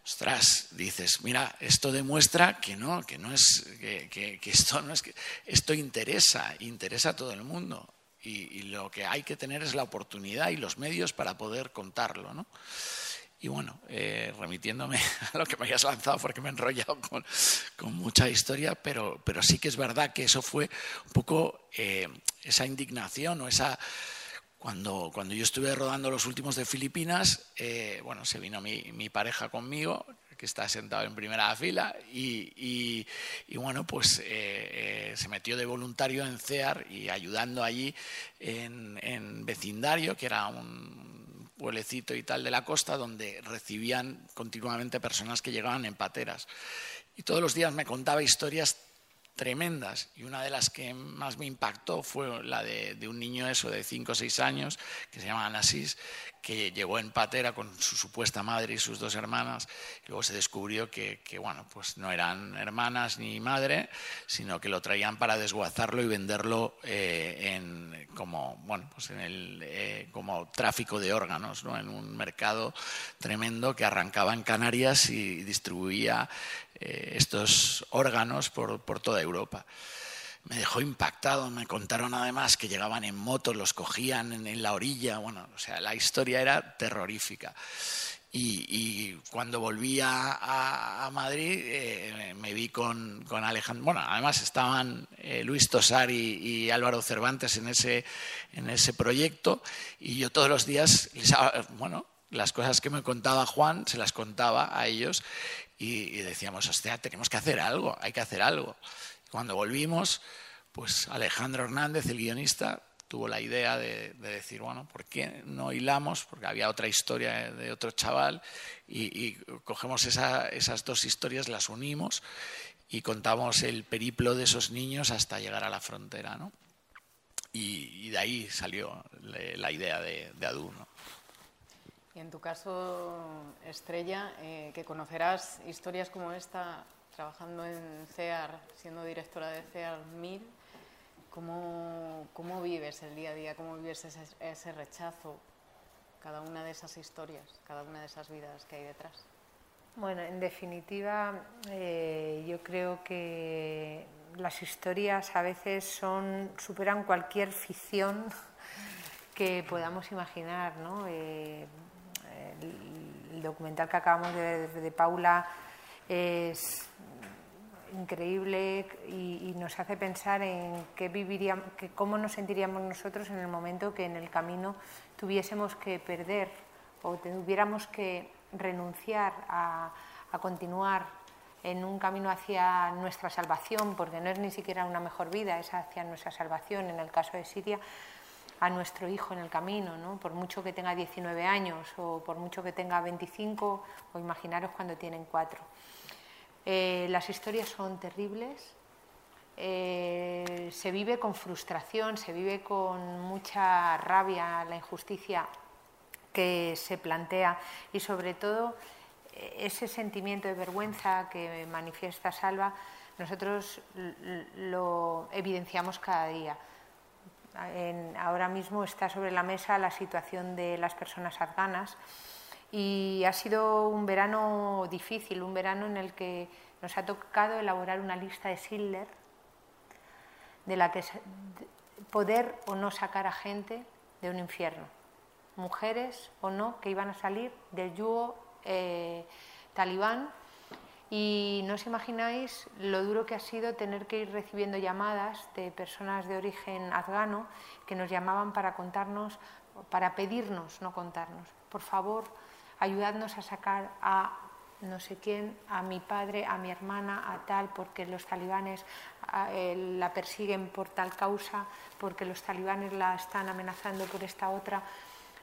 ostras, dices, mira, esto demuestra que no, que no es, que, esto no es que esto interesa, interesa a todo el mundo. Y, lo que hay que tener es la oportunidad y los medios para poder contarlo, ¿no? Y bueno, eh, remitiéndome a lo que me hayas lanzado, porque me he enrollado con, mucha historia, pero, pero sí que es verdad que eso fue un poco eh, esa indignación o esa cuando, cuando yo estuve rodando los últimos de Filipinas, eh, bueno, se vino mi, mi, pareja conmigo, que está sentado en primera fila, y, y, bueno, pues eh, eh, se metió de voluntario en CEAR y ayudando allí en, en vecindario, que era un pueblecito y tal de la costa, donde recibían continuamente personas que llegaban en pateras. Y todos los días me contaba historias tremendas y una de las que más me impactó fue la de, un niño eso de 5 o 6 años que se llama Anasís que llegó en patera con su supuesta madre y sus dos hermanas y luego se descubrió que, bueno pues no eran hermanas ni madre sino que lo traían para desguazarlo y venderlo eh, en como bueno pues en el eh, como tráfico de órganos ¿no? en un mercado tremendo que arrancaba en Canarias y distribuía eh, estos órganos por, toda Europa. Me dejó impactado, me contaron además que llegaban en motos, los cogían en, la orilla, bueno, o sea, la historia era terrorífica. Y, cuando volví a, Madrid eh, me vi con, Alejandro, bueno, además estaban eh, Luis Tosar y, Álvaro Cervantes en ese, en ese proyecto y yo todos los días, bueno, las cosas que me contaba Juan se las contaba a ellos y, decíamos, hostia, tenemos que hacer algo, hay que hacer algo. Cuando volvimos, pues Alejandro Hernández, el guionista, tuvo la idea de, decir, bueno, ¿por qué no hilamos? Porque había otra historia de otro chaval y, cogemos esas dos historias, las unimos y contamos el periplo de esos niños hasta llegar a la frontera, ¿no? Y, de ahí salió la idea de, de Adu, y en tu caso, Estrella, eh, que conocerás historias como esta trabajando en CEAR, siendo directora de CEAR 1000, ¿cómo, ¿cómo, vives el día a día? ¿Cómo vives ese, rechazo? Cada una de esas historias, cada una de esas vidas que hay detrás. Bueno, en definitiva, eh, yo creo que las historias a veces son superan cualquier ficción que podamos imaginar, ¿no? Eh, el, documental que acabamos de ver de, Paula es increíble y, nos hace pensar en qué viviríamos, que cómo nos sentiríamos nosotros en el momento que en el camino tuviésemos que perder o tuviéramos que renunciar a, a continuar en un camino hacia nuestra salvación, porque no es ni siquiera una mejor vida, es hacia nuestra salvación en el caso de Siria, a nuestro hijo en el camino, ¿no? por mucho que tenga 19 años o por mucho que tenga 25 o imaginaros cuando tienen cuatro. Eh, las historias son terribles, eh, se vive con frustración, se vive con mucha rabia la injusticia que se plantea y sobre todo ese sentimiento de vergüenza que manifiesta Salva nosotros lo evidenciamos cada día. Ahora mismo está sobre la mesa la situación de las personas afganas. Y ha sido un verano difícil, un verano en el que nos ha tocado elaborar una lista de Schindler de la que poder o no sacar a gente de un infierno, mujeres o no que iban a salir del yugo eh, talibán y no os imagináis lo duro que ha sido tener que ir recibiendo llamadas de personas de origen afgano que nos llamaban para contarnos, para pedirnos, no contarnos, por favor, ayudadnos a sacar a no sé quién, a mi padre, a mi hermana, a tal, porque los talibanes eh, la persiguen por tal causa, porque los talibanes la están amenazando por esta otra.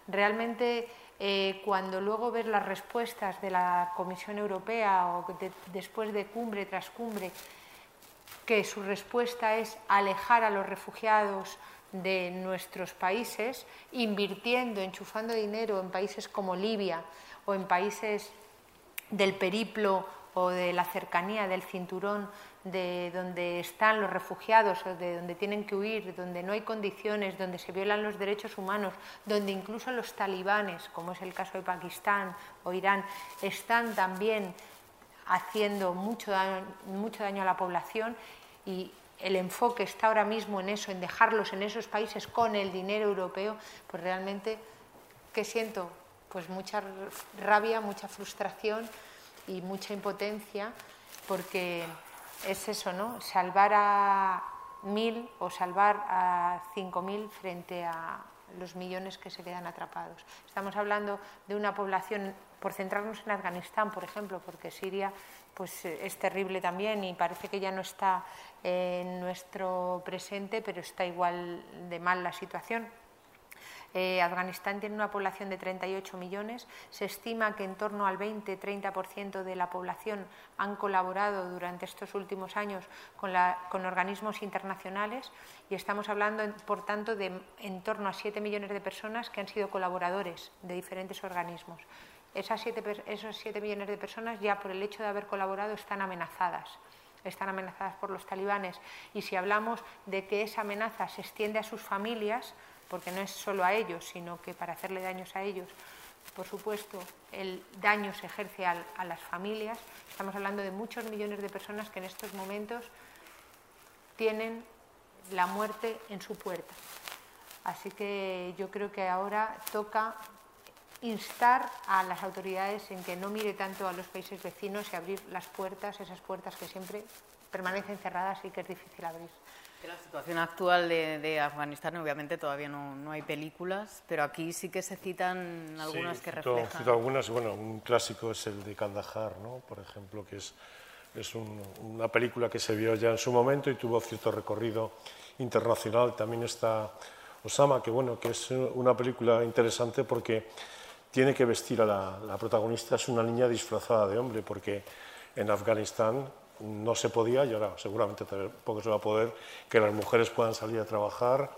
Realmente, eh, cuando luego ves las respuestas de la Comisión Europea o después de cumbre tras cumbre, que su respuesta es alejar a los refugiados de nuestros países, invirtiendo, enchufando dinero en países como Libia o en países del periplo o de la cercanía del cinturón de donde están los refugiados o de donde tienen que huir, donde no hay condiciones, donde se violan los derechos humanos, donde incluso los talibanes, como es el caso de Pakistán o Irán, están también haciendo mucho daño, mucho daño a la población y el enfoque está ahora mismo en eso, en dejarlos en esos países con el dinero europeo, pues realmente, ¿qué siento? pues mucha rabia, mucha frustración y mucha impotencia, porque es eso, ¿no? Salvar a mil o salvar a cinco mil frente a los millones que se quedan atrapados. Estamos hablando de una población, por centrarnos en Afganistán, por ejemplo, porque Siria pues, es terrible también y parece que ya no está en nuestro presente, pero está igual de mal la situación. Eh, Afganistán tiene una población de 38 millones. Se estima que en torno al 20-30% de la población han colaborado durante estos últimos años con, organismos internacionales y estamos hablando, por tanto, de en torno a 7 millones de personas que han sido colaboradores de diferentes organismos. Esas esos 7 millones de personas ya por el hecho de haber colaborado están amenazadas están amenazadas por los talibanes y si hablamos de que esa amenaza se extiende a sus familias, porque no es solo a ellos, sino que para hacerle daños a ellos, por supuesto, el daño se ejerce a, las familias. Estamos hablando de muchos millones de personas que en estos momentos tienen la muerte en su puerta. Así que yo creo que ahora toca instar a las autoridades en que no mire tanto a los países vecinos y abrir las puertas, esas puertas que siempre permanecen cerradas y que es difícil abrir. En la situación actual de, Afganistán, obviamente todavía no, hay películas, pero aquí sí que se citan algunas que reflejan. Cito algunas, bueno, un clásico es el de Kandahar, ¿no? por ejemplo, que es, es una película que se vio ya en su momento y tuvo cierto recorrido internacional. También está Osama, que bueno, que es una película interesante porque tiene que vestir a la, la protagonista, es una niña disfrazada de hombre, porque en Afganistán no se podía y ahora seguramente tampoco se va a poder que las mujeres puedan salir a trabajar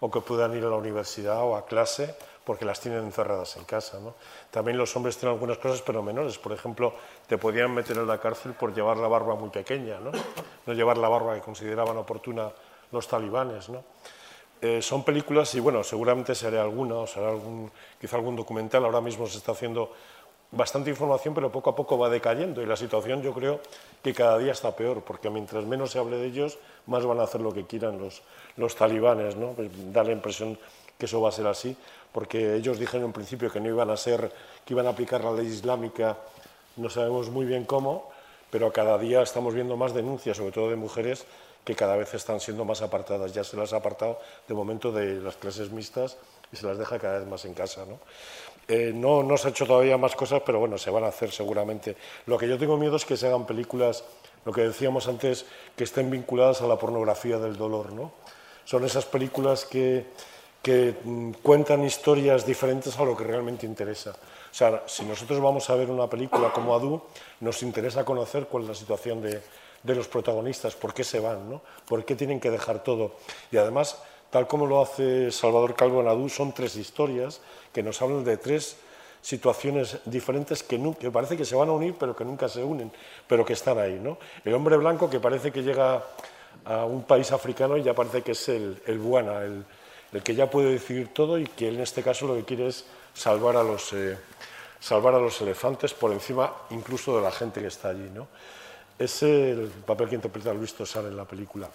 o que puedan ir a la universidad o a clase porque las tienen encerradas en casa. También los hombres tienen algunas cosas pero menores. Por ejemplo, te podían meter en la cárcel por llevar la barba muy pequeña, no, no llevar la barba que consideraban oportuna los talibanes. ¿no? Eh, son películas y bueno, seguramente se hará alguna o se hará algún, quizá algún documental. Ahora mismo se está haciendo bastante información, pero poco a poco va decayendo y la situación yo creo que cada día está peor, porque mientras menos se hable de ellos, más van a hacer lo que quieran los, los talibanes. ¿no? Pues da la impresión que eso va a ser así, porque ellos dijeron en principio que no iban a ser, que iban a aplicar la ley islámica, no sabemos muy bien cómo, pero cada día estamos viendo más denuncias, sobre todo de mujeres, que cada vez están siendo más apartadas. Ya se las ha apartado de momento de las clases mixtas y se las deja cada vez más en casa. ¿no? Eh, no, no se ha hecho todavía más cosas, pero bueno, se van a hacer seguramente. Lo que yo tengo miedo es que se hagan películas, lo que decíamos antes, que estén vinculadas a la pornografía del dolor. ¿no? Son esas películas que, que mm, cuentan historias diferentes a lo que realmente interesa. O sea, si nosotros vamos a ver una película como Adu, nos interesa conocer cuál es la situación de, de los protagonistas, por qué se van, ¿no? por qué tienen que dejar todo. Y además tal como lo hace Salvador Calvo en Adu, son tres historias que nos hablan de tres situaciones diferentes que, que, parece que se van a unir, pero que nunca se unen, pero que están ahí. ¿no? El hombre blanco que parece que llega a un país africano y ya parece que es el, el buena, el, el, que ya puede decidir todo y que en este caso lo que quiere es salvar a los, eh, salvar a los elefantes por encima incluso de la gente que está allí. ¿no? Es el papel que interpreta Luis Tosar en la película.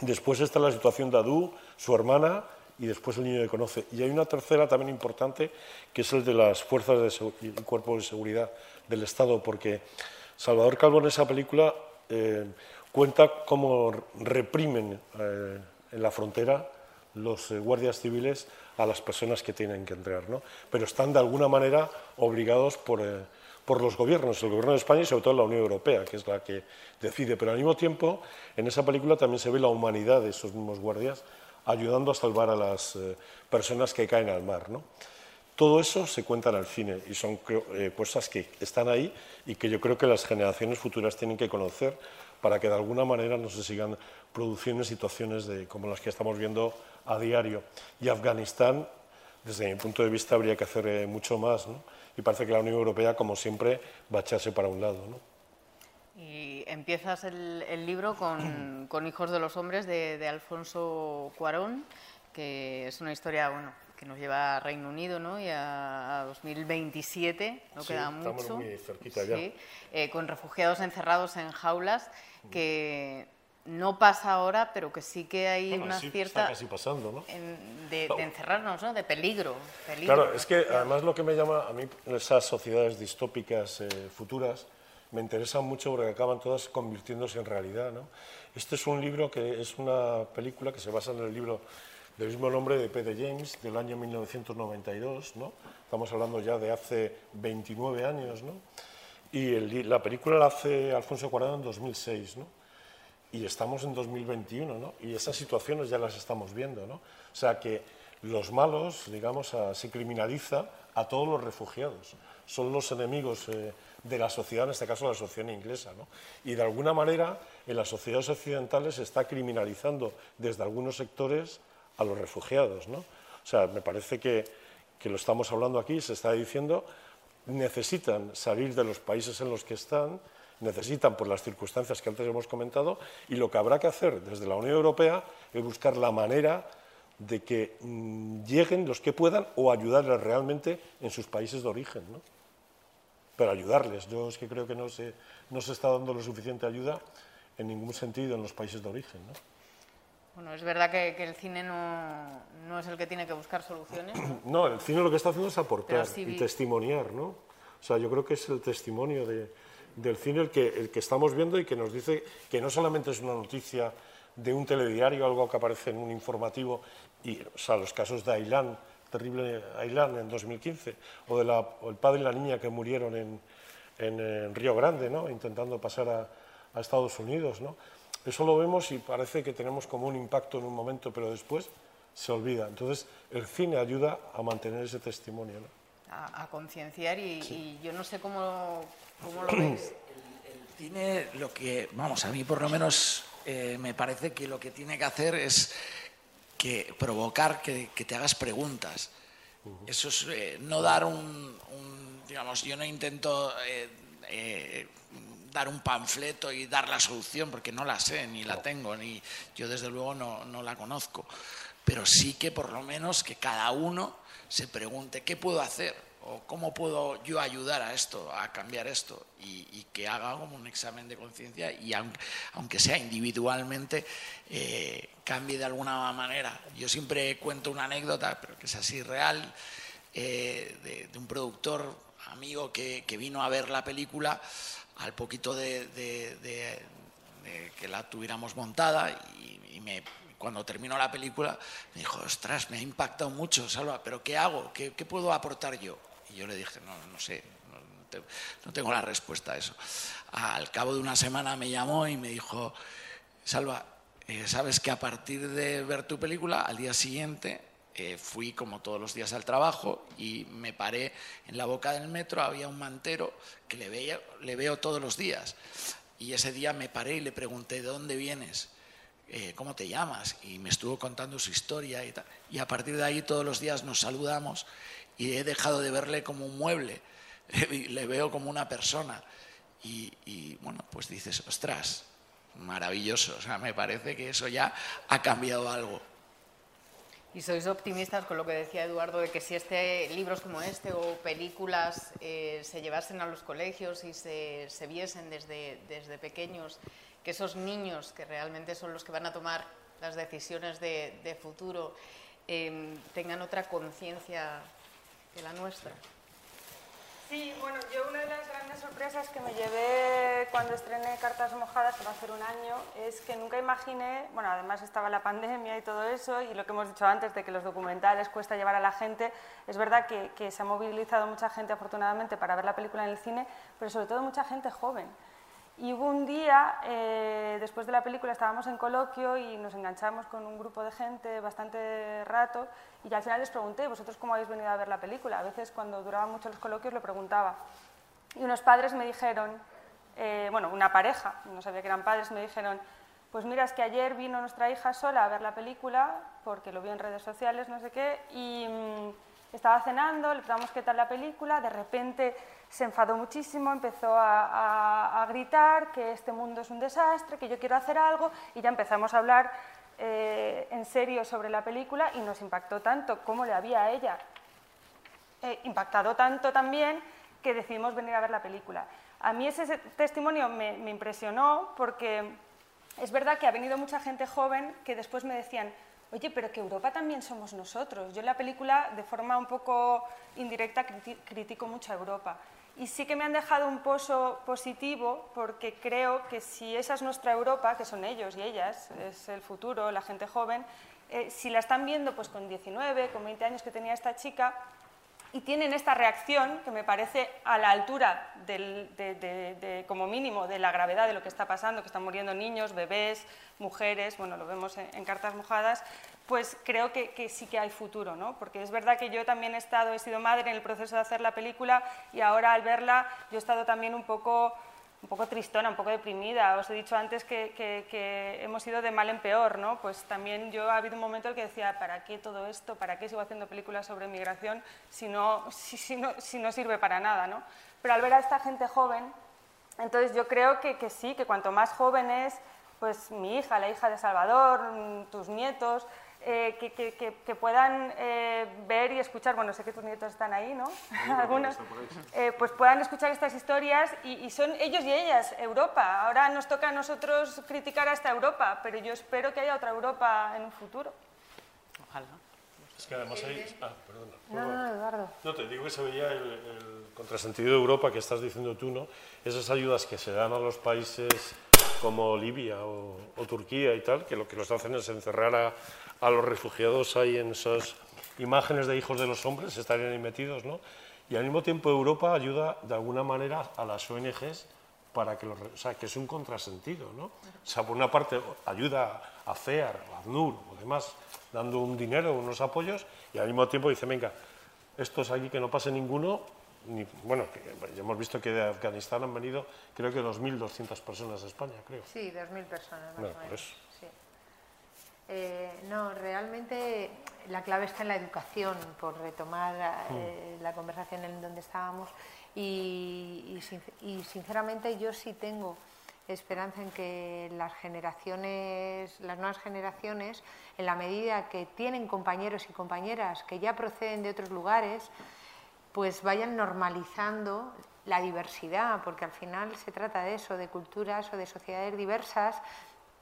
Después está la situación de Adu, su hermana, y después el niño que conoce. Y hay una tercera también importante, que es el de las fuerzas y cuerpos de seguridad del Estado, porque Salvador Calvo en esa película eh, cuenta cómo reprimen eh, en la frontera los eh, guardias civiles a las personas que tienen que entrar, ¿no? pero están de alguna manera obligados por, por los gobiernos, el gobierno de España y sobre todo la Unión Europea, que es la que decide. Pero al mismo tiempo, en esa película también se ve la humanidad de esos mismos guardias ayudando a salvar a las eh, personas que caen al mar. ¿no? Todo eso se cuenta en el cine y son eh, cosas que están ahí y que yo creo que las generaciones futuras tienen que conocer para que de alguna manera no se sigan produciendo situaciones de, como las que estamos viendo a diario. Y Afganistán, desde mi punto de vista, habría que hacer eh, mucho más. ¿no? Y parece que la Unión Europea, como siempre, va a echarse para un lado. ¿no? Y empiezas el, el libro con, con, Hijos de los Hombres de, de, Alfonso Cuarón, que es una historia bueno, que nos lleva a Reino Unido ¿no? y a, a 2027, no sí, queda mucho. Muy cerquita ya. Sí, eh, con refugiados encerrados en jaulas que no pasa ahora, pero que sí que hay bueno, una sí, cierta... Está casi pasando, ¿no? En, de, de, encerrarnos, ¿no? De peligro, peligro. Claro, es que además lo que me llama a mí esas sociedades distópicas eh, futuras me interesan mucho porque acaban todas convirtiéndose en realidad, ¿no? Este es un libro que es una película que se basa en el libro del mismo nombre de P.D. James del año 1992, ¿no? Estamos hablando ya de hace 29 años, ¿no? Y la película la hace Alfonso Cuarón en 2006, ¿no? y estamos en 2021, ¿no? Y esas situaciones ya las estamos viendo, ¿no? O sea que los malos, digamos, se criminaliza a todos los refugiados. Son los enemigos eh, de la sociedad, en este caso la sociedad inglesa, ¿no? Y de alguna manera en las sociedades occidentales se está criminalizando desde algunos sectores a los refugiados, ¿no? O sea, me parece que, que lo estamos hablando aquí, se está diciendo, necesitan salir de los países en los que están, necesitan por las circunstancias que antes hemos comentado y lo que habrá que hacer desde la Unión Europea es buscar la manera de que mmm, lleguen los que puedan o ayudarles realmente en sus países de origen. ¿no? Pero ayudarles, yo es que creo que no se, no se está dando lo suficiente ayuda en ningún sentido en los países de origen. ¿no? Bueno, es verdad que, que el cine no, no, es el que tiene que buscar soluciones. No, el cine lo que está haciendo es aportar sí, y testimoniar, ¿no? O sea, yo creo que es el testimonio de, del cine el que, el que estamos viendo y que nos dice que no solamente es una noticia de un telediario, algo que aparece en un informativo, y, o sea, los casos de Ailán, terrible Ailán en 2015, o de la, o el padre y la niña que murieron en, en, en Río Grande, ¿no? intentando pasar a, a, Estados Unidos. ¿no? Eso lo vemos y parece que tenemos como un impacto en un momento, pero después se olvida. Entonces, el cine ayuda a mantener ese testimonio. ¿no? A, a concienciar y, sí. y yo no sé cómo, ¿Cómo lo veis? El, el, cine, lo que, vamos, a mí por lo menos eh, me parece que lo que tiene que hacer es que provocar que, que te hagas preguntas. Eso es eh, no dar un, un, digamos, yo no intento eh, eh, dar un panfleto y dar la solución porque no la sé, ni la tengo, ni yo desde luego no, no la conozco. Pero sí que por lo menos que cada uno se pregunte qué puedo hacer o cómo puedo yo ayudar a esto, a cambiar esto, y, que haga como un examen de conciencia y aunque, aunque, sea individualmente, eh, cambie de alguna manera. Yo siempre cuento una anécdota, pero que es así real, eh, de, un productor amigo que, vino a ver la película al poquito de, de, que la tuviéramos montada y, me cuando terminó la película, me dijo, ostras, me ha impactado mucho, Salva, pero ¿qué hago? ¿Qué, qué puedo aportar yo? Y yo le dije, no, no sé, no, te, no, tengo la respuesta a eso. Al cabo de una semana me llamó y me dijo, Salva, eh, sabes que a partir de ver tu película, al día siguiente eh, fui como todos los días al trabajo y me paré en la boca del metro, había un mantero que le, veía, le veo todos los días. Y ese día me paré y le pregunté, ¿de dónde vienes? Eh, ¿cómo te llamas? Y me estuvo contando su historia y tal. Y a partir de ahí todos los días nos saludamos y he dejado de verle como un mueble, le veo como una persona. Y, bueno, pues dices, ostras, maravilloso. O sea, me parece que eso ya ha cambiado algo. ¿Y sois optimistas con lo que decía Eduardo de que si este, libros como este o películas eh, se llevasen a los colegios y se, viesen desde, desde, pequeños, que esos niños que realmente son los que van a tomar las decisiones de, futuro em, tengan otra conciencia que la nuestra? Sí, bueno, yo una de las grandes sorpresas que me llevé cuando estrené Cartas Mojadas, que va a ser un año, es que nunca imaginé, bueno, además estaba la pandemia y todo eso, y lo que hemos dicho antes de que los documentales cuesta llevar a la gente, es verdad que, que se ha movilizado mucha gente afortunadamente para ver la película en el cine, pero sobre todo mucha gente joven. Y hubo un día, eh, después de la película, estábamos en coloquio y nos enganchamos con un grupo de gente bastante rato y al final les pregunté, ¿vosotros cómo habéis venido a ver la película? A veces cuando duraban mucho los coloquios lo preguntaba. Y unos padres me dijeron, eh, bueno, una pareja, no sabía que eran padres, me dijeron, pues mira, es que ayer vino nuestra hija sola a ver la película, porque lo vio en redes sociales, no sé qué, y mm, estaba cenando, le preguntamos qué tal la película, de repente se enfadó muchísimo, empezó a, gritar que este mundo es un desastre, que yo quiero hacer algo y ya empezamos a hablar eh, en serio sobre la película y nos impactó tanto como le había a ella eh, impactado tanto también que decidimos venir a ver la película. A mí ese testimonio me, me impresionó porque es verdad que ha venido mucha gente joven que después me decían, oye, pero que Europa también somos nosotros. Yo en la película, de forma un poco indirecta, critico mucho a Europa. Y sí que me han dejado un pozo positivo porque creo que si esa es nuestra Europa, que son ellos y ellas, es el futuro, la gente joven, eh, si la están viendo pues con 19, con 20 años que tenía esta chica, y tienen esta reacción que me parece a la altura, de, como mínimo, de la gravedad de lo que está pasando, que están muriendo niños, bebés, mujeres, bueno, lo vemos en, cartas mojadas, pues creo que, sí que hay futuro, ¿no? Porque es verdad que yo también he estado, he sido madre en el proceso de hacer la película y ahora al verla yo he estado también un poco un poco tristona, un poco deprimida. Os he dicho antes que, hemos ido de mal en peor, ¿no? Pues también yo ha habido un momento en el que decía, ¿para qué todo esto? ¿Para qué sigo haciendo películas sobre migración si no, si, no, si no sirve para nada, ¿no? Pero al ver a esta gente joven, entonces yo creo que, que sí, que cuanto más jóvenes, pues mi hija, la hija de Salvador, mm, tus nietos, eh, que, puedan eh, ver y escuchar, bueno, sé que tus nietos están ahí, ¿no? Algunos, eh, pues puedan escuchar estas historias y, son ellos y ellas, Europa. Ahora nos toca a nosotros criticar a esta Europa, pero yo espero que haya otra Europa en un futuro. Ojalá. Es que además hay... Ah, perdona. No, no, Eduardo. No, te digo que se veía el, contrasentido de Europa que estás diciendo tú, ¿no? Esas ayudas que se dan a los países como Libia o, o Turquía y tal, que lo que los hacen es encerrar a, a los refugiados ahí en esas imágenes de hijos de los hombres, estarían ahí metidos, ¿no? Y al mismo tiempo Europa ayuda de alguna manera a las ONGs para que los, o sea, que es un contrasentido, ¿no? O sea, por una parte ayuda a CEAR, a ACNUR o demás, dando un dinero, unos apoyos, y al mismo tiempo dice, venga, estos aquí que no pase ninguno, ni, bueno, ya hemos visto que de Afganistán han venido creo que 2.200 personas a España, creo. Sí, 2.000 personas. Más bueno, eh, no, realmente la clave está en la educación, por retomar eh, mm. la conversación en donde estábamos. Y, sinceramente yo sí tengo esperanza en que las generaciones, las nuevas generaciones, en la medida que tienen compañeros y compañeras que ya proceden de otros lugares, pues vayan normalizando la diversidad, porque al final se trata de eso, de culturas o de sociedades diversas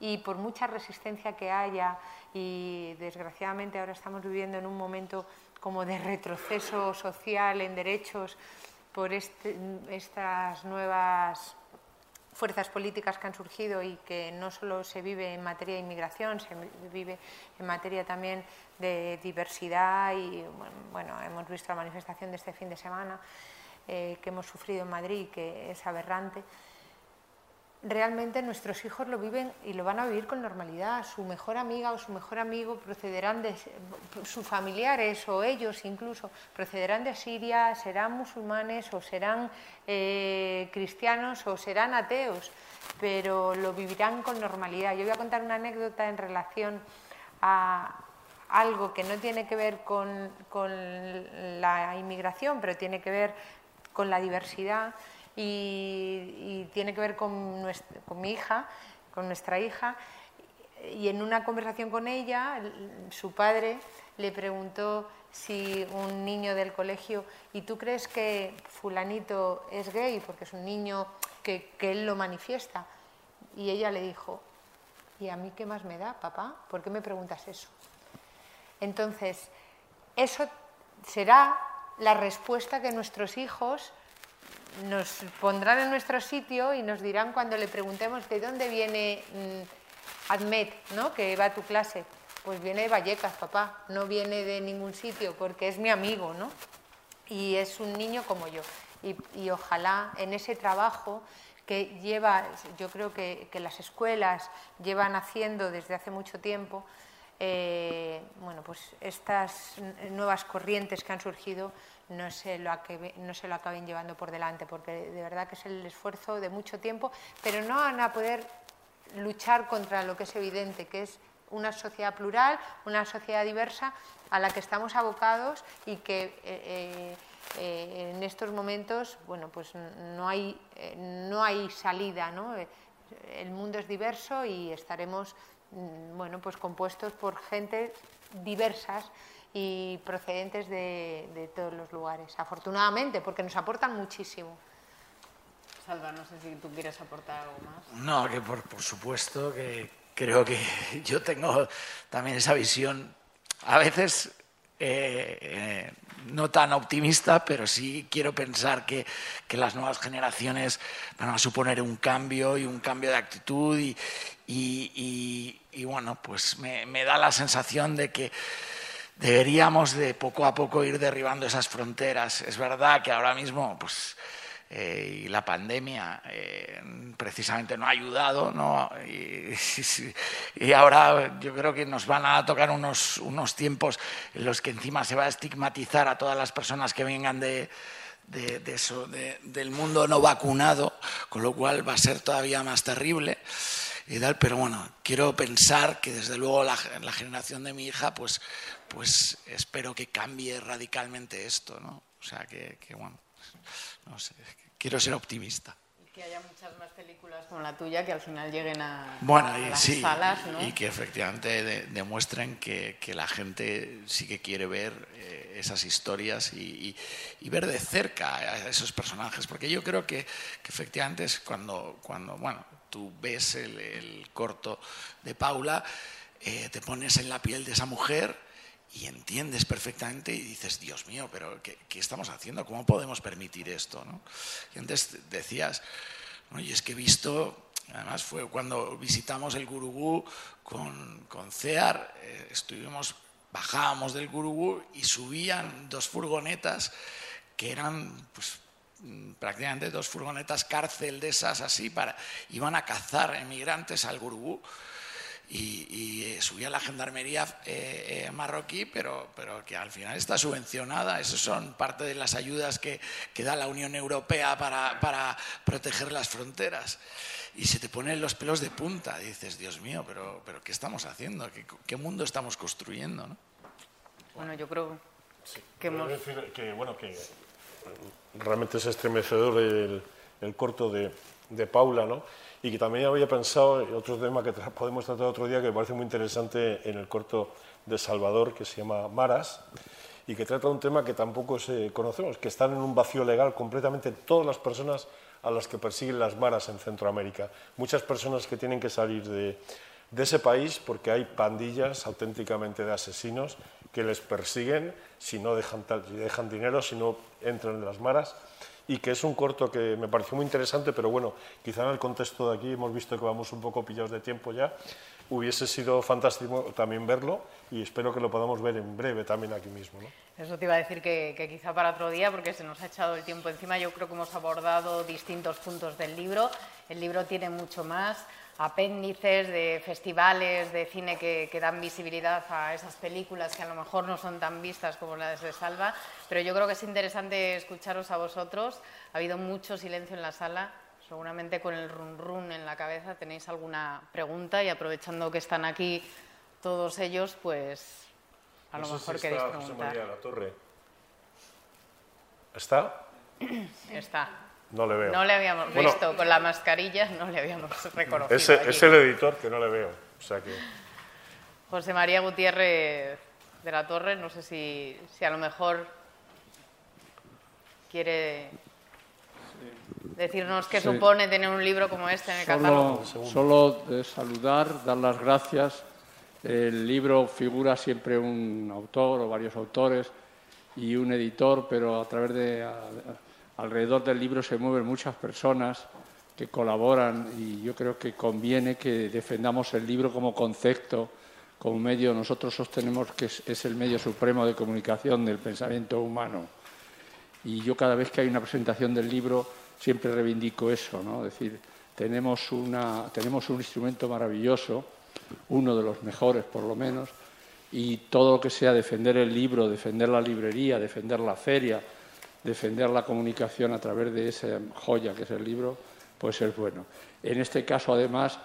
y por mucha resistencia que haya, y desgraciadamente ahora estamos viviendo en un momento como de retroceso social en derechos por este, estas nuevas fuerzas políticas que han surgido y que no solo se vive en materia de inmigración, se vive en materia también de diversidad y bueno, hemos visto la manifestación de este fin de semana eh, que hemos sufrido en Madrid, que es aberrante realmente nuestros hijos lo viven y lo van a vivir con normalidad. Su mejor amiga o su mejor amigo procederán de sus familiares o ellos incluso procederán de Siria, serán musulmanes o serán eh, cristianos o serán ateos, pero lo vivirán con normalidad. Yo voy a contar una anécdota en relación a, algo que no tiene que ver con, la inmigración, pero tiene que ver con la diversidad y, tiene que ver con, mi hija, con nuestra hija. Y en una conversación con ella, su padre le preguntó si un niño del colegio, ¿y tú crees que fulanito es gay? Porque es un niño que él lo manifiesta. Y ella le dijo, ¿y a mí qué más me da, papá? ¿Por qué me preguntas eso? Entonces, eso será la respuesta que nuestros hijos nos pondrán en nuestro sitio y nos dirán cuando le preguntemos de dónde viene mm, Admet, ¿no? que va a tu clase. Pues viene de Vallecas, papá, no viene de ningún sitio porque es mi amigo, ¿no? Y es un niño como yo. Y, ojalá en ese trabajo que lleva, yo creo que, que las escuelas llevan haciendo desde hace mucho tiempo, eh, bueno, pues estas nuevas corrientes que han surgido no se, lo no se lo acaben llevando por delante, porque de verdad que es el esfuerzo de mucho tiempo, pero no van a poder luchar contra lo que es evidente, que es una sociedad plural, una sociedad diversa a la que estamos abocados y que eh, eh, en estos momentos, bueno, pues no hay, no hay salida, ¿no? El mundo es diverso y estaremos Mm, bueno, pues compuestos por gente diversas y procedentes de, todos los lugares, afortunadamente, porque nos aportan muchísimo. Salva, no sé si tú quieres aportar algo más. No, que por, supuesto que creo que yo tengo también esa visión, a veces eh, eh, no tan optimista, pero sí quiero pensar que, que, las nuevas generaciones van a suponer un cambio y un cambio de actitud y, y, bueno, pues me, da la sensación de que deberíamos de poco a poco ir derribando esas fronteras. Es verdad que ahora mismo, pues, eh, y la pandemia eh, precisamente no ha ayudado, ¿no? Y, ahora yo creo que nos van a tocar unos, unos tiempos en los que encima se va a estigmatizar a todas las personas que vengan de, de, eso, del mundo no vacunado, con lo cual va a ser todavía más terrible y tal, pero bueno, quiero pensar que desde luego la, la, generación de mi hija, pues, pues espero que cambie radicalmente esto, ¿no? O sea, que, que bueno, no sé, quiero ser optimista. Y que haya muchas más películas como la tuya que al final lleguen a, bueno, y, las sí, salas, ¿no? Y que efectivamente demuestren que, que, la gente sí que quiere ver eh, esas historias y, y, ver de cerca a esos personajes, porque yo creo que, que efectivamente es cuando, cuando, bueno, tú ves el, corto de Paula, eh, te pones en la piel de esa mujer y entiendes perfectamente y dices, Dios mío, pero ¿qué, estamos haciendo? ¿Cómo podemos permitir esto? Y antes decías, y es que he visto, además fue cuando visitamos el Gurugú con, con CEAR, eh, estuvimos, bajábamos del Gurugú y subían dos furgonetas que eran pues, prácticamente dos furgonetas cárcel de esas así, para, iban a cazar emigrantes al Gurugú y, eh, subía la gendarmería eh, eh, marroquí, pero, pero que al final está subvencionada. Esas son parte de las ayudas que, que da la Unión Europea para, para, proteger las fronteras. Y se te ponen los pelos de punta. Y dices, Dios mío, pero, pero ¿qué estamos haciendo? ¿Qué, qué mundo estamos construyendo? ¿no? Bueno, yo creo que hemos... Decir que, bueno, que realmente es estremecedor el, el corto de, de, Paula, ¿no? Y que también había pensado, otro tema que podemos tratar otro día, que me parece muy interesante en el corto de Salvador, que se llama Maras, y que trata un tema que tampoco se conocemos, que están en un vacío legal completamente todas las personas a las que persiguen las maras en Centroamérica. Muchas personas que tienen que salir de, ese país porque hay pandillas auténticamente de asesinos que les persiguen si no dejan, dejan dinero, si no entran en las maras y que es un corto que me pareció muy interesante, pero bueno, quizá en el contexto de aquí hemos visto que vamos un poco pillados de tiempo ya, hubiese sido fantástico también verlo y espero que lo podamos ver en breve también aquí mismo. Eso te iba a decir que, que, quizá para otro día, porque se nos ha echado el tiempo encima, yo creo que hemos abordado distintos puntos del libro, el libro tiene mucho más, apéndices de festivales de cine que, dan visibilidad a esas películas que a lo mejor no son tan vistas como las de Salva, pero yo creo que es interesante escucharos a vosotros. Ha habido mucho silencio en la sala, seguramente con el run run en la cabeza tenéis alguna pregunta y aprovechando que están aquí todos ellos, pues a lo No sé mejor si queréis está José preguntar. María de la Torre. ¿Está? Está. No le veo. No le habíamos Bueno, visto con la mascarilla, no le habíamos reconocido. Es, es el editor que no le veo. O sea que. José María Gutiérrez de la Torre, no sé si, si a lo mejor quiere decirnos qué Sí. supone tener un libro como este en el catálogo. Solo, solo de saludar, dar las gracias. El libro figura siempre un autor o varios autores y un editor, pero a través de a- a- alrededor del libro se mueven muchas personas que colaboran y yo creo que conviene que defendamos el libro como concepto, como medio. Nosotros sostenemos que es- el medio supremo de comunicación del pensamiento humano. Y yo cada vez que hay una presentación del libro siempre reivindico eso, ¿no? Es decir, tenemos un instrumento maravilloso, uno de los mejores por lo menos, y todo lo que sea defender el libro, defender la librería, defender la feria, defender la comunicación a través de esa joya que es el libro, pues es bueno. En este caso, además,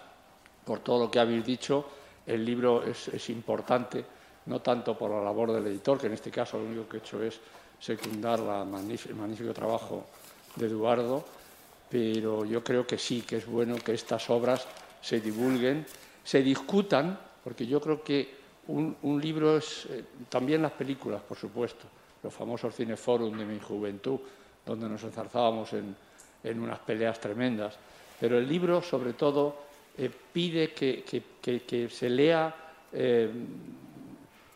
por todo lo que habéis dicho, el libro es, importante, no tanto por la labor del editor, que en este caso lo único que he hecho es secundar el magnífico trabajo de Eduardo, pero yo creo que sí, que es bueno que estas obras se divulguen, se discutan, porque yo creo que un, un libro es eh, también las películas, por supuesto, los famosos cineforum de mi juventud, donde nos enzarzábamos en, en unas peleas tremendas, pero el libro, sobre todo, eh, pide que, que- que- se lea eh,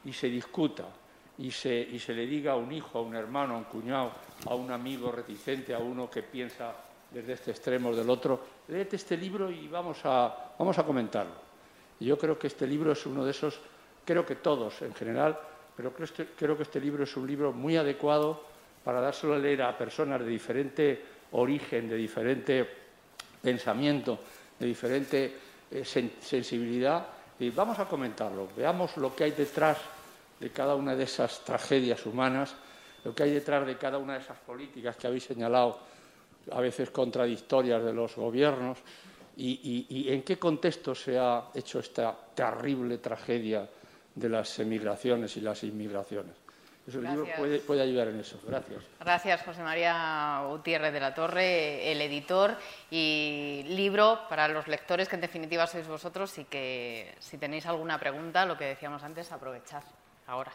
y se discuta y se, y se le diga a un hijo, a un hermano, a un cuñado, a un amigo reticente, a uno que piensa desde este extremo o del otro, léete este libro y vamos a, vamos a comentarlo. Y yo creo que este libro es uno de esos, creo que todos en general, pero creo, este- creo que este libro es un libro muy adecuado para dárselo a leer a personas de diferente origen, de diferente pensamiento, de diferente eh, sen- sensibilidad. Y vamos a comentarlo, veamos lo que hay detrás de cada una de esas tragedias humanas, lo que hay detrás de cada una de esas políticas que habéis señalado, a veces contradictorias de los gobiernos, y en qué contexto se ha hecho esta terrible tragedia de las emigraciones y las inmigraciones. Eso, el libro puede, puede ayudar en eso. Gracias. Gracias, José María Gutiérrez de la Torre, el editor y libro para los lectores, que en definitiva sois vosotros, y que si tenéis alguna pregunta, lo que decíamos antes, aprovechad ahora.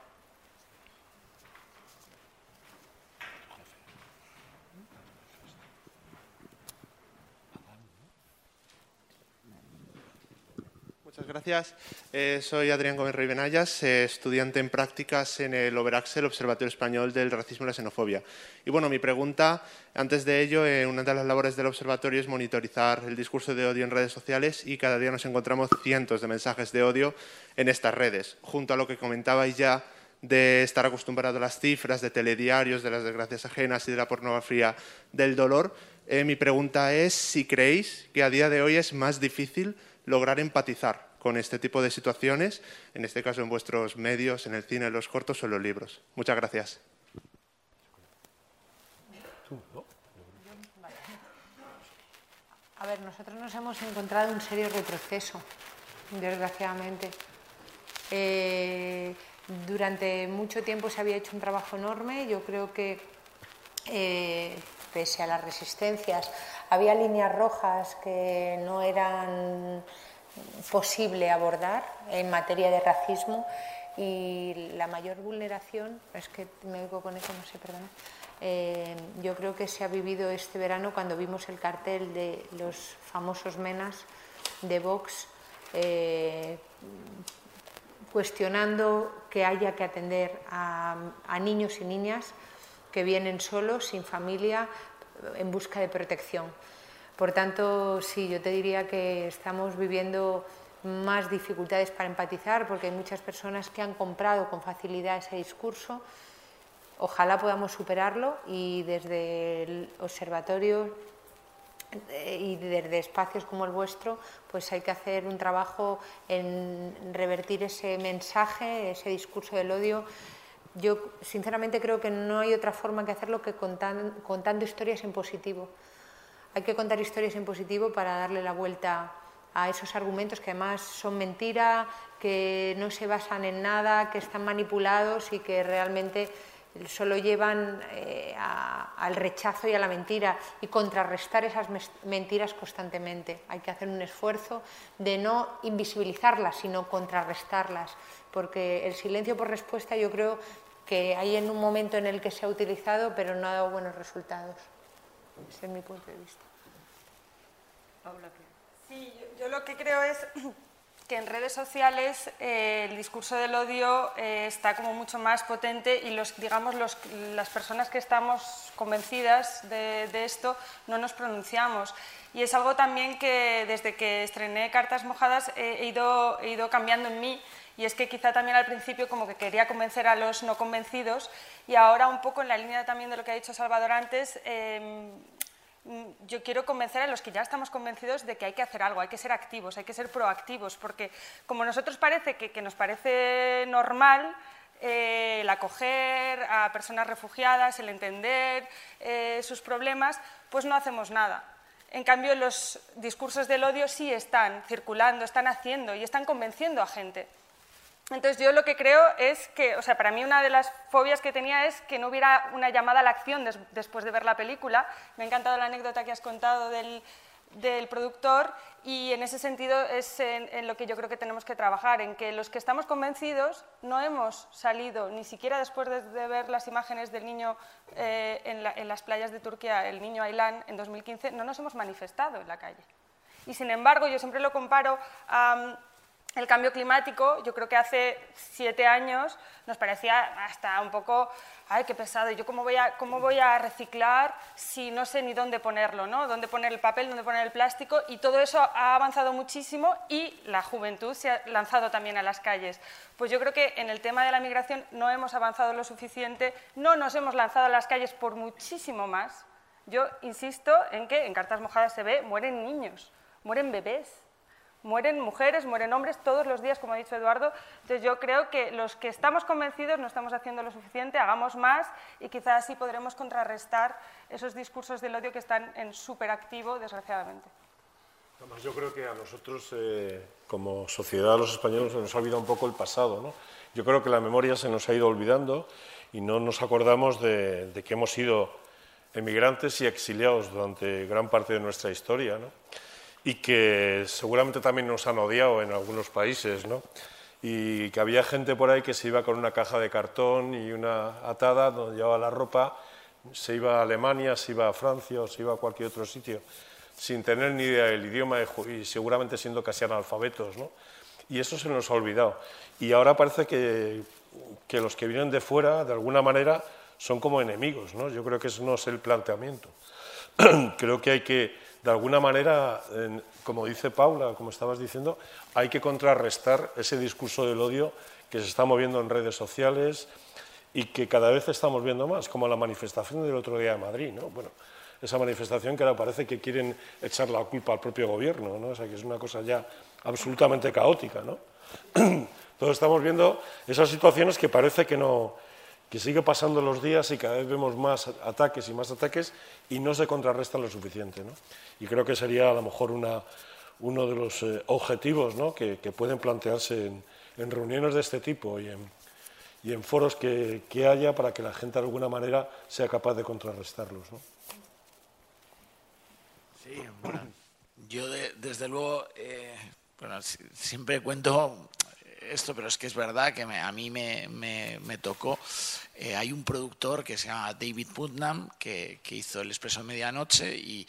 Muchas gracias. Eh, soy Adrián Gómez Rey Benayas, eh, estudiante en prácticas en el Overaxel, Observatorio Español del Racismo y la Xenofobia. Y bueno, mi pregunta, antes de ello, eh, una de las labores del observatorio es monitorizar el discurso de odio en redes sociales y cada día nos encontramos cientos de mensajes de odio en estas redes, junto a lo que comentabais ya de estar acostumbrado a las cifras de telediarios, de las desgracias ajenas y de la pornografía del dolor. Mi pregunta es si creéis que a día de hoy es más difícil lograr empatizar con este tipo de situaciones, en este caso en vuestros medios, en el cine, en los cortos o en los libros. Muchas gracias. A ver, nosotros nos hemos encontrado un serio retroceso, desgraciadamente. Eh, durante mucho tiempo se había hecho un trabajo enorme. Yo creo que, eh, pese a las resistencias, había líneas rojas que no eran posible abordar en materia de racismo y la mayor vulneración, es que me oigo con eso, no sé, perdón. Eh, yo creo que se ha vivido este verano cuando vimos el cartel de los famosos menas de Vox eh, cuestionando que haya que atender a, a niños y niñas que vienen solos, sin familia, en busca de protección. Por tanto, sí, yo te diría que estamos viviendo más dificultades para empatizar porque hay muchas personas que han comprado con facilidad ese discurso. Ojalá podamos superarlo y desde el observatorio eh, y desde espacios como el vuestro, pues hay que hacer un trabajo en revertir ese mensaje, ese discurso del odio. Yo sinceramente creo que no hay otra forma que hacerlo que contan- contando historias en positivo. Hay que contar historias en positivo para darle la vuelta a esos argumentos que además son mentira, que no se basan en nada, que están manipulados y que realmente solo llevan eh, al rechazo y a la mentira y contrarrestar esas mentiras constantemente. Hay que hacer un esfuerzo de no invisibilizarlas, sino contrarrestarlas, porque el silencio por respuesta yo creo que hay en un momento en el que se ha utilizado, pero no ha dado buenos resultados. Ese es mi punto de vista. Sí, yo lo que creo es que en redes sociales eh, el discurso del odio eh, está como mucho más potente y los, digamos, las personas que estamos convencidas de, esto no nos pronunciamos. Y es algo también que desde que estrené Cartas Mojadas he, ido, he ido cambiando en mí y es que quizá también al principio como que quería convencer a los no convencidos y ahora un poco en la línea también de lo que ha dicho Salvador antes, em, yo quiero convencer a los que ya estamos convencidos de que hay que hacer algo, hay que ser activos, hay que ser proactivos, porque como nosotros parece que, nos parece normal eh, el acoger a personas refugiadas, el entender eh, sus problemas, pues no hacemos nada. En cambio, los discursos del odio sí están circulando, están haciendo y están convenciendo a gente. Entonces yo lo que creo es que, o sea, para mí una de las fobias que tenía es que no hubiera una llamada a la acción después de ver la película. Me ha encantado la anécdota que has contado del, productor y en ese sentido es en, lo que yo creo que tenemos que trabajar, en que los que estamos convencidos no hemos salido, ni siquiera después de, ver las imágenes del niño eh, en, las playas de Turquía, el niño Aylan en 2015, no nos hemos manifestado en la calle. Y sin embargo, yo siempre lo comparo a el cambio climático, yo creo que hace siete años nos parecía hasta un poco, ay, qué pesado, ¿yo cómo voy a, cómo voy a reciclar si no sé ni dónde ponerlo, ¿no? dónde poner el papel, dónde poner el plástico? Y todo eso ha avanzado muchísimo y la juventud se ha lanzado también a las calles. Pues yo creo que en el tema de la migración no hemos avanzado lo suficiente, no nos hemos lanzado a las calles por muchísimo más. Yo insisto en que en Cartas Mojadas se ve, mueren niños, mueren bebés mueren mujeres, mueren hombres todos los días, como ha dicho Eduardo. Entonces yo creo que los que estamos convencidos no estamos haciendo lo suficiente, hagamos más y quizás así podremos contrarrestar esos discursos del odio que están en súper activo, desgraciadamente. Además, yo creo que a nosotros, eh, como sociedad, los españoles, se nos ha olvidado un poco el pasado. ¿no? Yo creo que la memoria se nos ha ido olvidando y no nos acordamos de, de que hemos sido emigrantes y exiliados durante gran parte de nuestra historia. ¿no? Y que seguramente también nos han odiado en algunos países, ¿no? Y que había gente por ahí que se iba con una caja de cartón y una atada donde llevaba la ropa, se iba a Alemania, se iba a Francia o se iba a cualquier otro sitio, sin tener ni idea del idioma y seguramente siendo casi analfabetos, ¿no? Y eso se nos ha olvidado. Y ahora parece que, que los que vienen de fuera, de alguna manera, son como enemigos, ¿no? Yo creo que eso no es el planteamiento. creo que hay que de alguna manera, como dice Paula, como estabas diciendo, hay que contrarrestar ese discurso del odio que se está moviendo en redes sociales y que cada vez estamos viendo más, como la manifestación del otro día de Madrid. ¿no? Bueno, esa manifestación que ahora parece que quieren echar la culpa al propio gobierno, ¿no? o sea, que es una cosa ya absolutamente caótica. ¿no? Todos estamos viendo esas situaciones que parece que no, que sigue pasando los días y cada vez vemos más ataques y más ataques y no se contrarrestan lo suficiente. ¿no? Y creo que sería a lo mejor uno de los eh, objetivos ¿no? que, pueden plantearse en, reuniones de este tipo y en, foros que, que, haya para que la gente de alguna manera sea capaz de contrarrestarlos. ¿no? Sí, bueno, yo desde luego eh, bueno, siempre cuento esto, pero es que es verdad que a mí me, me, tocó. Eh, hay un productor que se llama David Putnam que, que hizo El Expreso de Medianoche y,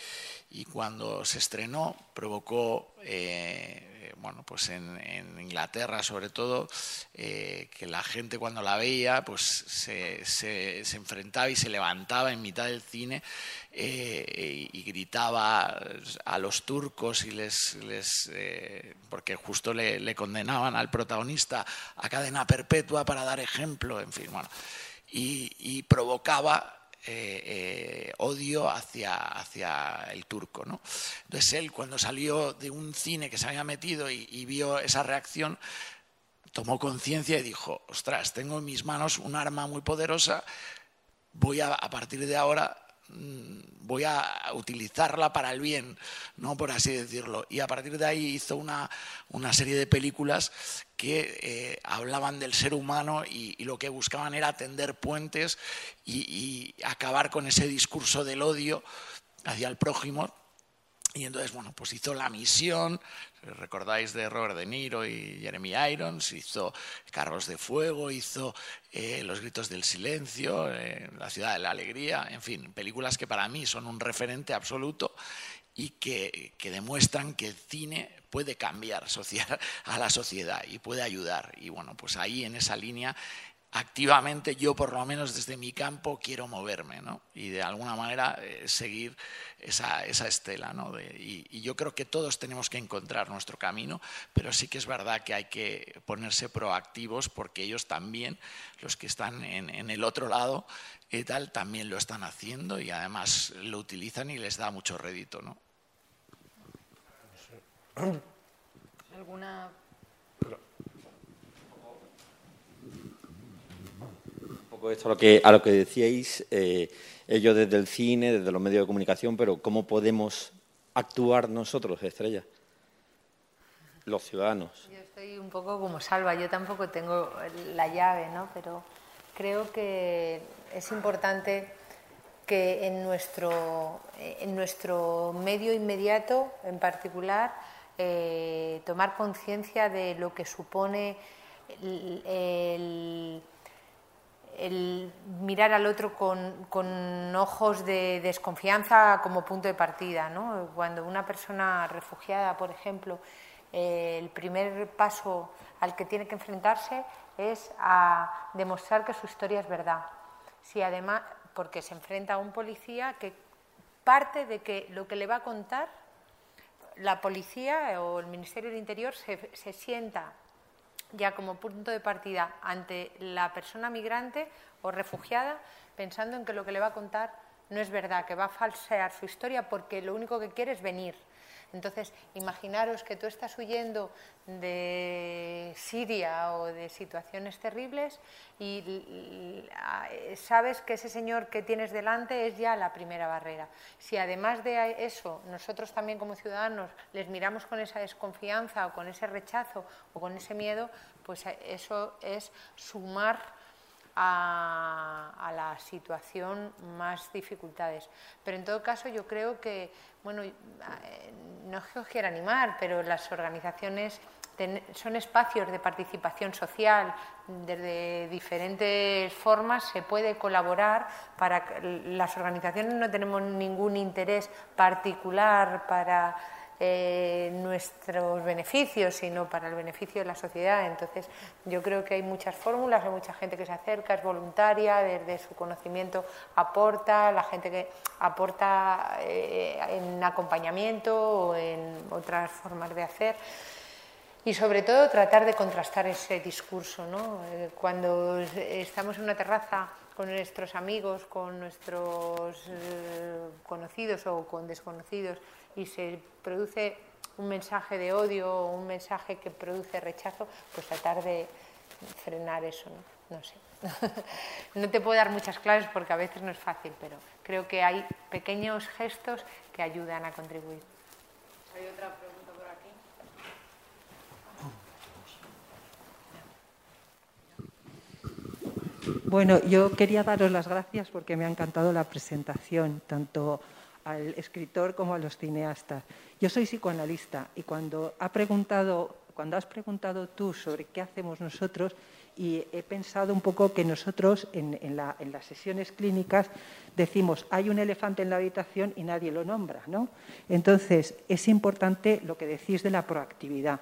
y cuando se estrenó provocó eh, bueno, pues en, Inglaterra sobre todo, eh, que la gente cuando la veía pues se, se, enfrentaba y se levantaba en mitad del cine eh, y, gritaba a los turcos y les, les eh, porque justo le, condenaban al protagonista a cadena perpetua para dar ejemplo, en fin, bueno, y provocaba eh, eh, odio hacia, hacia el turco. ¿no? Entonces él, cuando salió de un cine que se había metido y, vio esa reacción, tomó conciencia y dijo, ostras, tengo en mis manos un arma muy poderosa, voy a, a partir de ahora voy a utilizarla para el bien, ¿no? por así decirlo. Y a partir de ahí hizo una, serie de películas que eh, hablaban del ser humano y, lo que buscaban era tender puentes y acabar con ese discurso del odio hacia el prójimo y entonces, bueno, pues hizo La Misión, recordáis de Robert De Niro y Jeremy Irons, hizo Carros de Fuego, hizo eh, Los Gritos del Silencio, eh, La Ciudad de la Alegría, en fin, películas que para mí son un referente absoluto y que, que demuestran que el cine puede cambiar a la sociedad y puede ayudar. Y bueno, pues ahí en esa línea activamente yo por lo menos desde mi campo quiero moverme ¿no? y de alguna manera eh, seguir esa, estela. ¿no? y, yo creo que todos tenemos que encontrar nuestro camino, pero sí que es verdad que hay que ponerse proactivos porque ellos también, los que están en, el otro lado, y tal, también lo están haciendo y además lo utilizan y les da mucho rédito. ¿no? ¿Alguna a lo que, decíais, eh, ellos desde el cine, desde los medios de comunicación, pero ¿cómo podemos actuar nosotros, Estrella? Los ciudadanos. Yo estoy un poco como Salva, yo tampoco tengo la llave, ¿no? Pero creo que es importante que en nuestro, en nuestro medio inmediato, en particular, eh, tomar conciencia de lo que supone el mirar al otro con, ojos de desconfianza como punto de partida. ¿no? Cuando una persona refugiada, por ejemplo, eh, el primer paso al que tiene que enfrentarse es a demostrar que su historia es verdad. Si además, porque se enfrenta a un policía que parte de que lo que le va a contar, la policía o el Ministerio del Interior se, se sienta ya como punto de partida ante la persona migrante o refugiada, pensando en que lo que le va a contar no es verdad, que va a falsear su historia porque lo único que quiere es venir. Entonces, imaginaros que tú estás huyendo de Siria o de situaciones terribles y sabes que ese señor que tienes delante es ya la primera barrera. Si además de eso nosotros también como ciudadanos les miramos con esa desconfianza o con ese rechazo o con ese miedo, pues eso es sumar a, la situación más dificultades. Pero en todo caso yo creo que, bueno, eh, no es que os quiera animar, pero las organizaciones son espacios de participación social, desde diferentes formas se puede colaborar para las organizaciones no tenemos ningún interés particular para eh, nuestros beneficios, sino para el beneficio de la sociedad. Entonces, yo creo que hay muchas fórmulas, hay mucha gente que se acerca, es voluntaria, desde su conocimiento aporta, la gente que aporta eh, en acompañamiento o en otras formas de hacer. Y sobre todo tratar de contrastar ese discurso. ¿no? Eh, cuando estamos en una terraza con nuestros amigos, con nuestros conocidos o con desconocidos, y se produce un mensaje de odio o un mensaje que produce rechazo, pues tratar de frenar eso, ¿no? No sé. no te puedo dar muchas claves porque a veces no es fácil, pero creo que hay pequeños gestos que ayudan a contribuir. Hay otra pregunta Bueno, yo quería daros las gracias porque me ha encantado la presentación, tanto al escritor como a los cineastas. Yo soy psicoanalista y cuando, ha preguntado, cuando has preguntado tú sobre qué hacemos nosotros, y he pensado un poco que nosotros en, las sesiones clínicas decimos hay un elefante en la habitación y nadie lo nombra, ¿no? Entonces es importante lo que decís de la proactividad.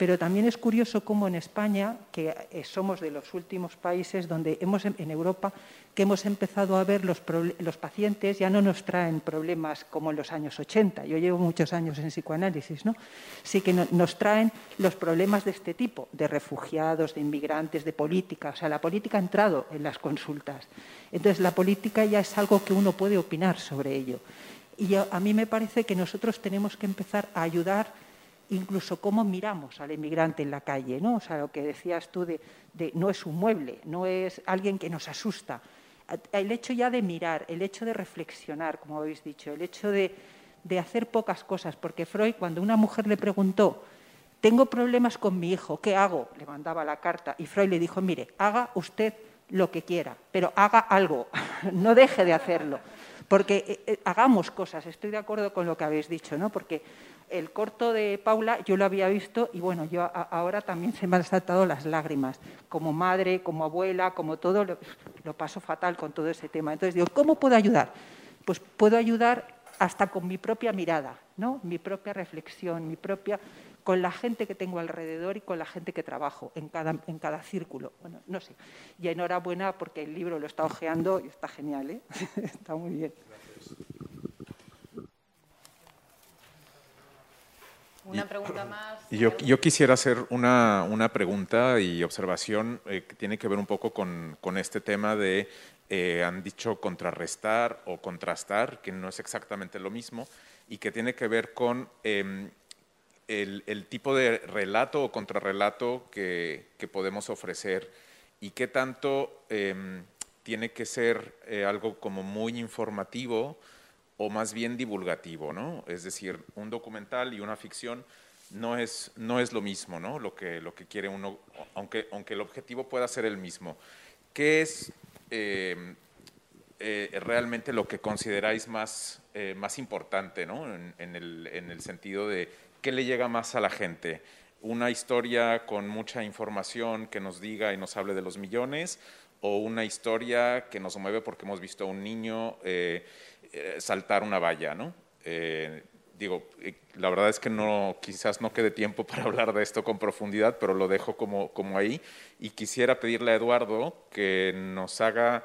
Pero también es curioso cómo en España, que eh, somos de los últimos países donde hemos en Europa que hemos empezado a ver los, los, pacientes ya no nos traen problemas como en los años 80. Yo llevo muchos años en psicoanálisis, ¿no? Sí que nos traen los problemas de este tipo, de refugiados, de inmigrantes, de política. O sea, la política ha entrado en las consultas. Entonces, la política ya es algo que uno puede opinar sobre ello. Y a mí me parece que nosotros tenemos que empezar a ayudar incluso cómo miramos al inmigrante en la calle, ¿no? O sea, lo que decías tú de, no es un mueble, no es alguien que nos asusta, el hecho ya de mirar, el hecho de reflexionar, como habéis dicho, el hecho de, de hacer pocas cosas, porque Freud, cuando una mujer le preguntó, tengo problemas con mi hijo, ¿qué hago? Le mandaba la carta y Freud le dijo, mire, haga usted lo que quiera, pero haga algo, no deje de hacerlo, porque eh, eh, hagamos cosas, estoy de acuerdo con lo que habéis dicho, ¿no? Porque el corto de Paula yo lo había visto y bueno, yo ahora también se me han saltado las lágrimas, como madre, como abuela, como todo, lo, lo paso fatal con todo ese tema. Entonces digo, ¿cómo puedo ayudar? Pues puedo ayudar hasta con mi propia mirada, ¿no? Mi propia reflexión, mi propia con la gente que tengo alrededor y con la gente que trabajo en cada, en cada círculo. Bueno, no sé. Y enhorabuena porque el libro lo está hojeando y está genial, ¿eh? está muy bien. Una pregunta más. Yo, yo quisiera hacer una, una, pregunta y observación eh, que tiene que ver un poco con, con este tema de, eh, han dicho contrarrestar o contrastar, que no es exactamente lo mismo, y que tiene que ver con eh, el, tipo de relato o contrarrelato que, que podemos ofrecer y qué tanto em, tiene que ser eh, algo como muy informativo o más bien divulgativo, ¿no? Es decir, un documental y una ficción no es, no es lo mismo, ¿no? Lo que, lo que quiere uno, aunque, aunque el objetivo pueda ser el mismo. ¿Qué es em, eh, realmente lo que consideráis más, eh, más importante, ¿no? en, el, en el sentido de ¿qué le llega más a la gente? ¿Una historia con mucha información que nos diga y nos hable de los millones? ¿O una historia que nos mueve porque hemos visto a un niño eh, saltar una valla? ¿no? Eh, digo, la verdad es que no, quizás no quede tiempo para hablar de esto con profundidad, pero lo dejo como, como ahí. Y quisiera pedirle a Eduardo que nos haga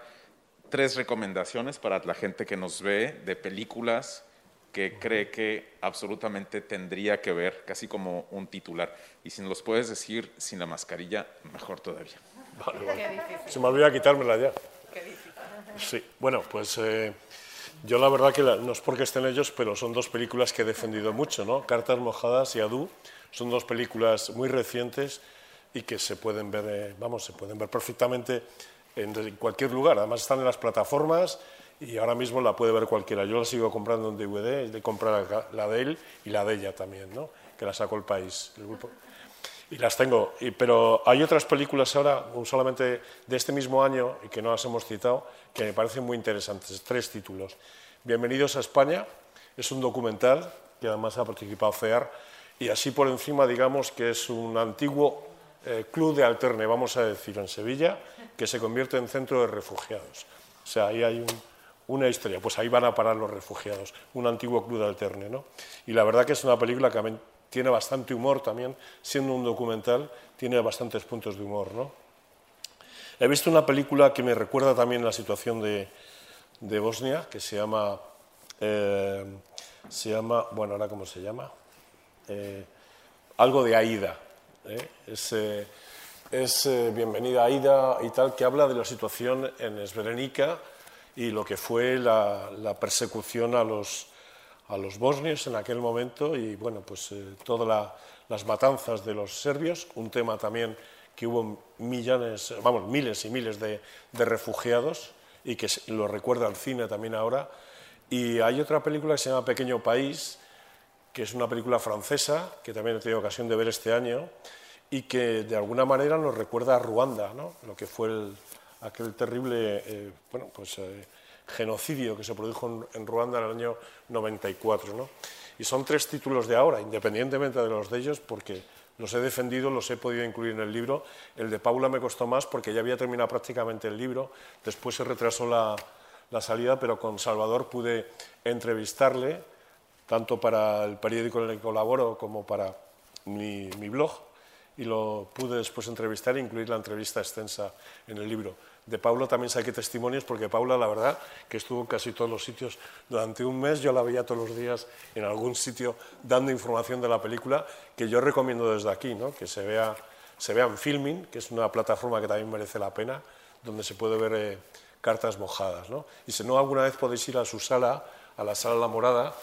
tres recomendaciones para la gente que nos ve de películas que cree que absolutamente tendría que ver, casi como un titular. Y si nos los puedes decir sin la mascarilla, mejor todavía. Vale, Se me olvida quitármela ya. Sí, bueno, pues eh, yo la verdad que no es porque estén ellos, pero son dos películas que he defendido mucho, ¿no? Cartas mojadas y Adu son dos películas muy recientes y que se pueden ver, eh, vamos, se pueden ver perfectamente en cualquier lugar. Además están en las plataformas y ahora mismo la puede ver cualquiera. Yo la sigo comprando en DVD, de comprar la de él y la de ella también, ¿no? que la sacó el país. Y las tengo, pero hay otras películas ahora, solamente de este mismo año, y que no las hemos citado, que me parecen muy interesantes, tres títulos. Bienvenidos a España, es un documental que además ha participado CEAR, y así por encima digamos que es un antiguo eh, club de alterne, vamos a decir, en Sevilla, que se convierte en centro de refugiados. O sea, ahí hay un, una historia, pues ahí van a parar los refugiados, un antiguo club de alterne, ¿no? Y la verdad que es una película que tiene bastante humor también, siendo un documental, tiene bastantes puntos de humor, ¿no? He visto una película que me recuerda también la situación de, de Bosnia, que se llama, eh, se llama, bueno, ahora cómo se llama, eh, algo de Aida, ¿eh? es, es Bienvenida Aida y tal, que habla de la situación en Srebrenica, y lo que fue la, persecución a los, a los bosnios en aquel momento y bueno, pues eh, todas las matanzas de los serbios, un tema también que hubo millones, vamos, miles y miles de, refugiados y que lo recuerda el cine también ahora. Y hay otra película que se llama Pequeño País, que es una película francesa que también he tenido ocasión de ver este año y que de alguna manera nos recuerda a Ruanda, ¿no? lo que fue el, aquel terrible eh, bueno, pues, eh, genocidio que se produjo en, Ruanda en el año 94. ¿no? Y son tres títulos de ahora, independientemente de los de ellos, porque los he defendido, los he podido incluir en el libro. El de Paula me costó más porque ya había terminado prácticamente el libro, después se retrasó la, salida, pero con Salvador pude entrevistarle, tanto para el periódico en el que colaboro como para mi blog, y lo pude después entrevistar e incluir la entrevista extensa en el libro. De Paula también saqué testimonios porque Paula, la verdad, que estuvo en casi todos los sitios durante un mes, yo la veía todos los días en algún sitio dando información de la película, que yo recomiendo desde aquí, ¿no? que se vea, se vea en Filming, que es una plataforma que también merece la pena, donde se puede ver eh, cartas mojadas. ¿no? Y si no, alguna vez podéis ir a su sala, a la Sala La Morada,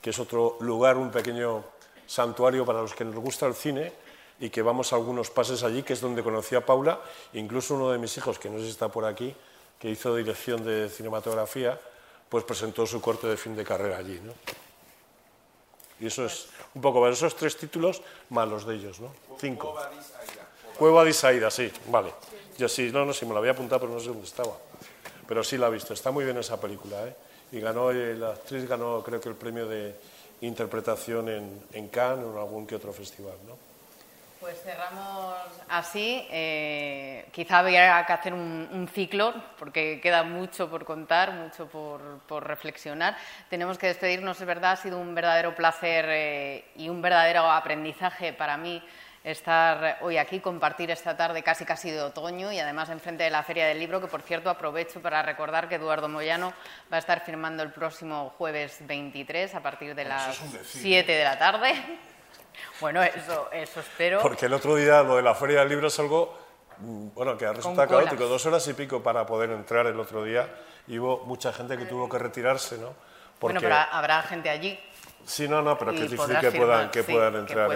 que es otro lugar, un pequeño santuario para los que nos gusta el cine, y que vamos a algunos pases allí, que es donde conocí a Paula, incluso uno de mis hijos, que no sé si está por aquí, que hizo dirección de cinematografía, pues presentó su corte de fin de carrera allí. ¿no? Y eso es un poco, esos tres títulos más los de ellos, ¿no? Cinco. Cueva de Isaída, sí, vale. Yo sí, no, no, sí, me lo había apuntado, pero no sé dónde estaba. Pero sí la he visto, está muy bien esa película, ¿eh? Y ganó, eh, la actriz ganó, creo que el premio de interpretación en, en Cannes o en algún que otro festival, ¿no? Pues cerramos así. Eh, quizá habría que hacer un, ciclo, porque queda mucho por contar, mucho por, reflexionar. Tenemos que despedirnos, es verdad, ha sido un verdadero placer eh, y un verdadero aprendizaje para mí estar hoy aquí, compartir esta tarde casi casi de otoño y además enfrente de la Feria del Libro, que por cierto aprovecho para recordar que Eduardo Moyano va a estar firmando el próximo jueves 23 a partir de las 7 de la tarde. Bueno, eso, eso espero. Porque el otro día lo de la Feria del Libro es algo mm, bueno, que ha resultado caótico. Dos horas y pico para poder entrar el otro día y hubo mucha gente que tuvo que retirarse, ¿no? Bueno, pero habrá gente allí. Sí, no, no, pero que es difícil que puedan, que puedan entrar.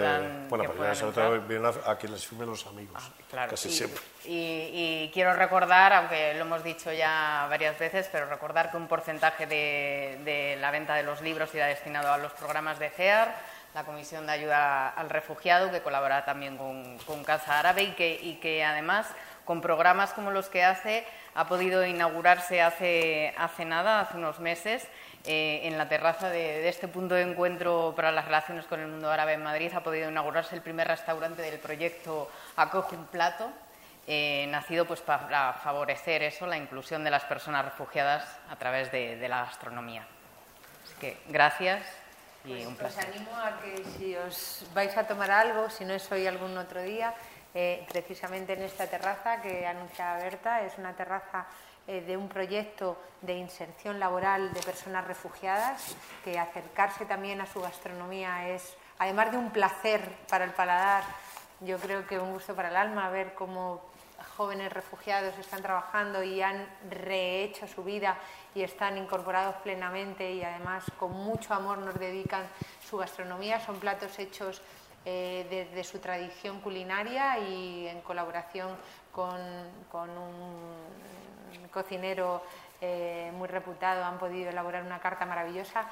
bueno, pero ya sobre todo vienen a, que les firmen los amigos, ah, claro, casi siempre. Y, quiero recordar, aunque lo hemos dicho ya varias veces, pero recordar que un porcentaje de, de la venta de los libros irá destinado a los programas de CEAR la Comisión de Ayuda al Refugiado, que colabora también con, Casa Árabe y que, y que, además con programas como los que hace ha podido inaugurarse hace, hace nada, hace unos meses, eh, en la terraza de, este punto de encuentro para las relaciones con el mundo árabe en Madrid ha podido inaugurarse el primer restaurante del proyecto Acoge un Plato, eh, nacido pues para favorecer eso, la inclusión de las personas refugiadas a través de, de la gastronomía. Así que gracias pues Os animo a que si os vais a tomar algo, si no es hoy algún otro día, eh, precisamente en esta terraza que anuncia Berta, es una terraza eh, de un proyecto de inserción laboral de personas refugiadas, que acercarse también a su gastronomía es, además de un placer para el paladar, yo creo que un gusto para el alma ver cómo jóvenes refugiados están trabajando y han rehecho su vida y están incorporados plenamente y además con mucho amor nos dedican su gastronomía. Son platos hechos desde eh, su tradición culinaria y en colaboración con, un cocinero eh, muy reputado han podido elaborar una carta maravillosa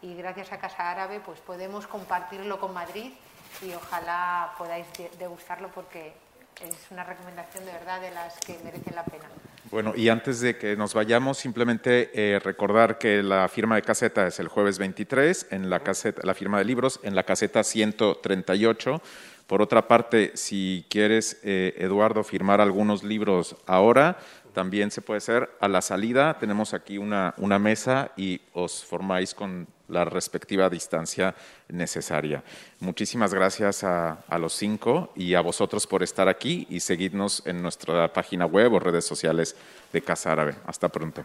y gracias a Casa Árabe pues podemos compartirlo con Madrid y ojalá podáis degustarlo porque es una recomendación de verdad de las que merecen la pena. Bueno, y antes de que nos vayamos, simplemente eh, recordar que la firma de caseta es el jueves 23, en la, caseta, la firma de libros, en la caseta 138. Por otra parte, si quieres, eh, Eduardo, firmar algunos libros ahora, también se puede hacer a la salida. Tenemos aquí una, una mesa y os formáis con la respectiva distancia necesaria. Muchísimas gracias a, a, los cinco y a vosotros por estar aquí y seguidnos en nuestra página web o redes sociales de Casa Árabe. Hasta pronto.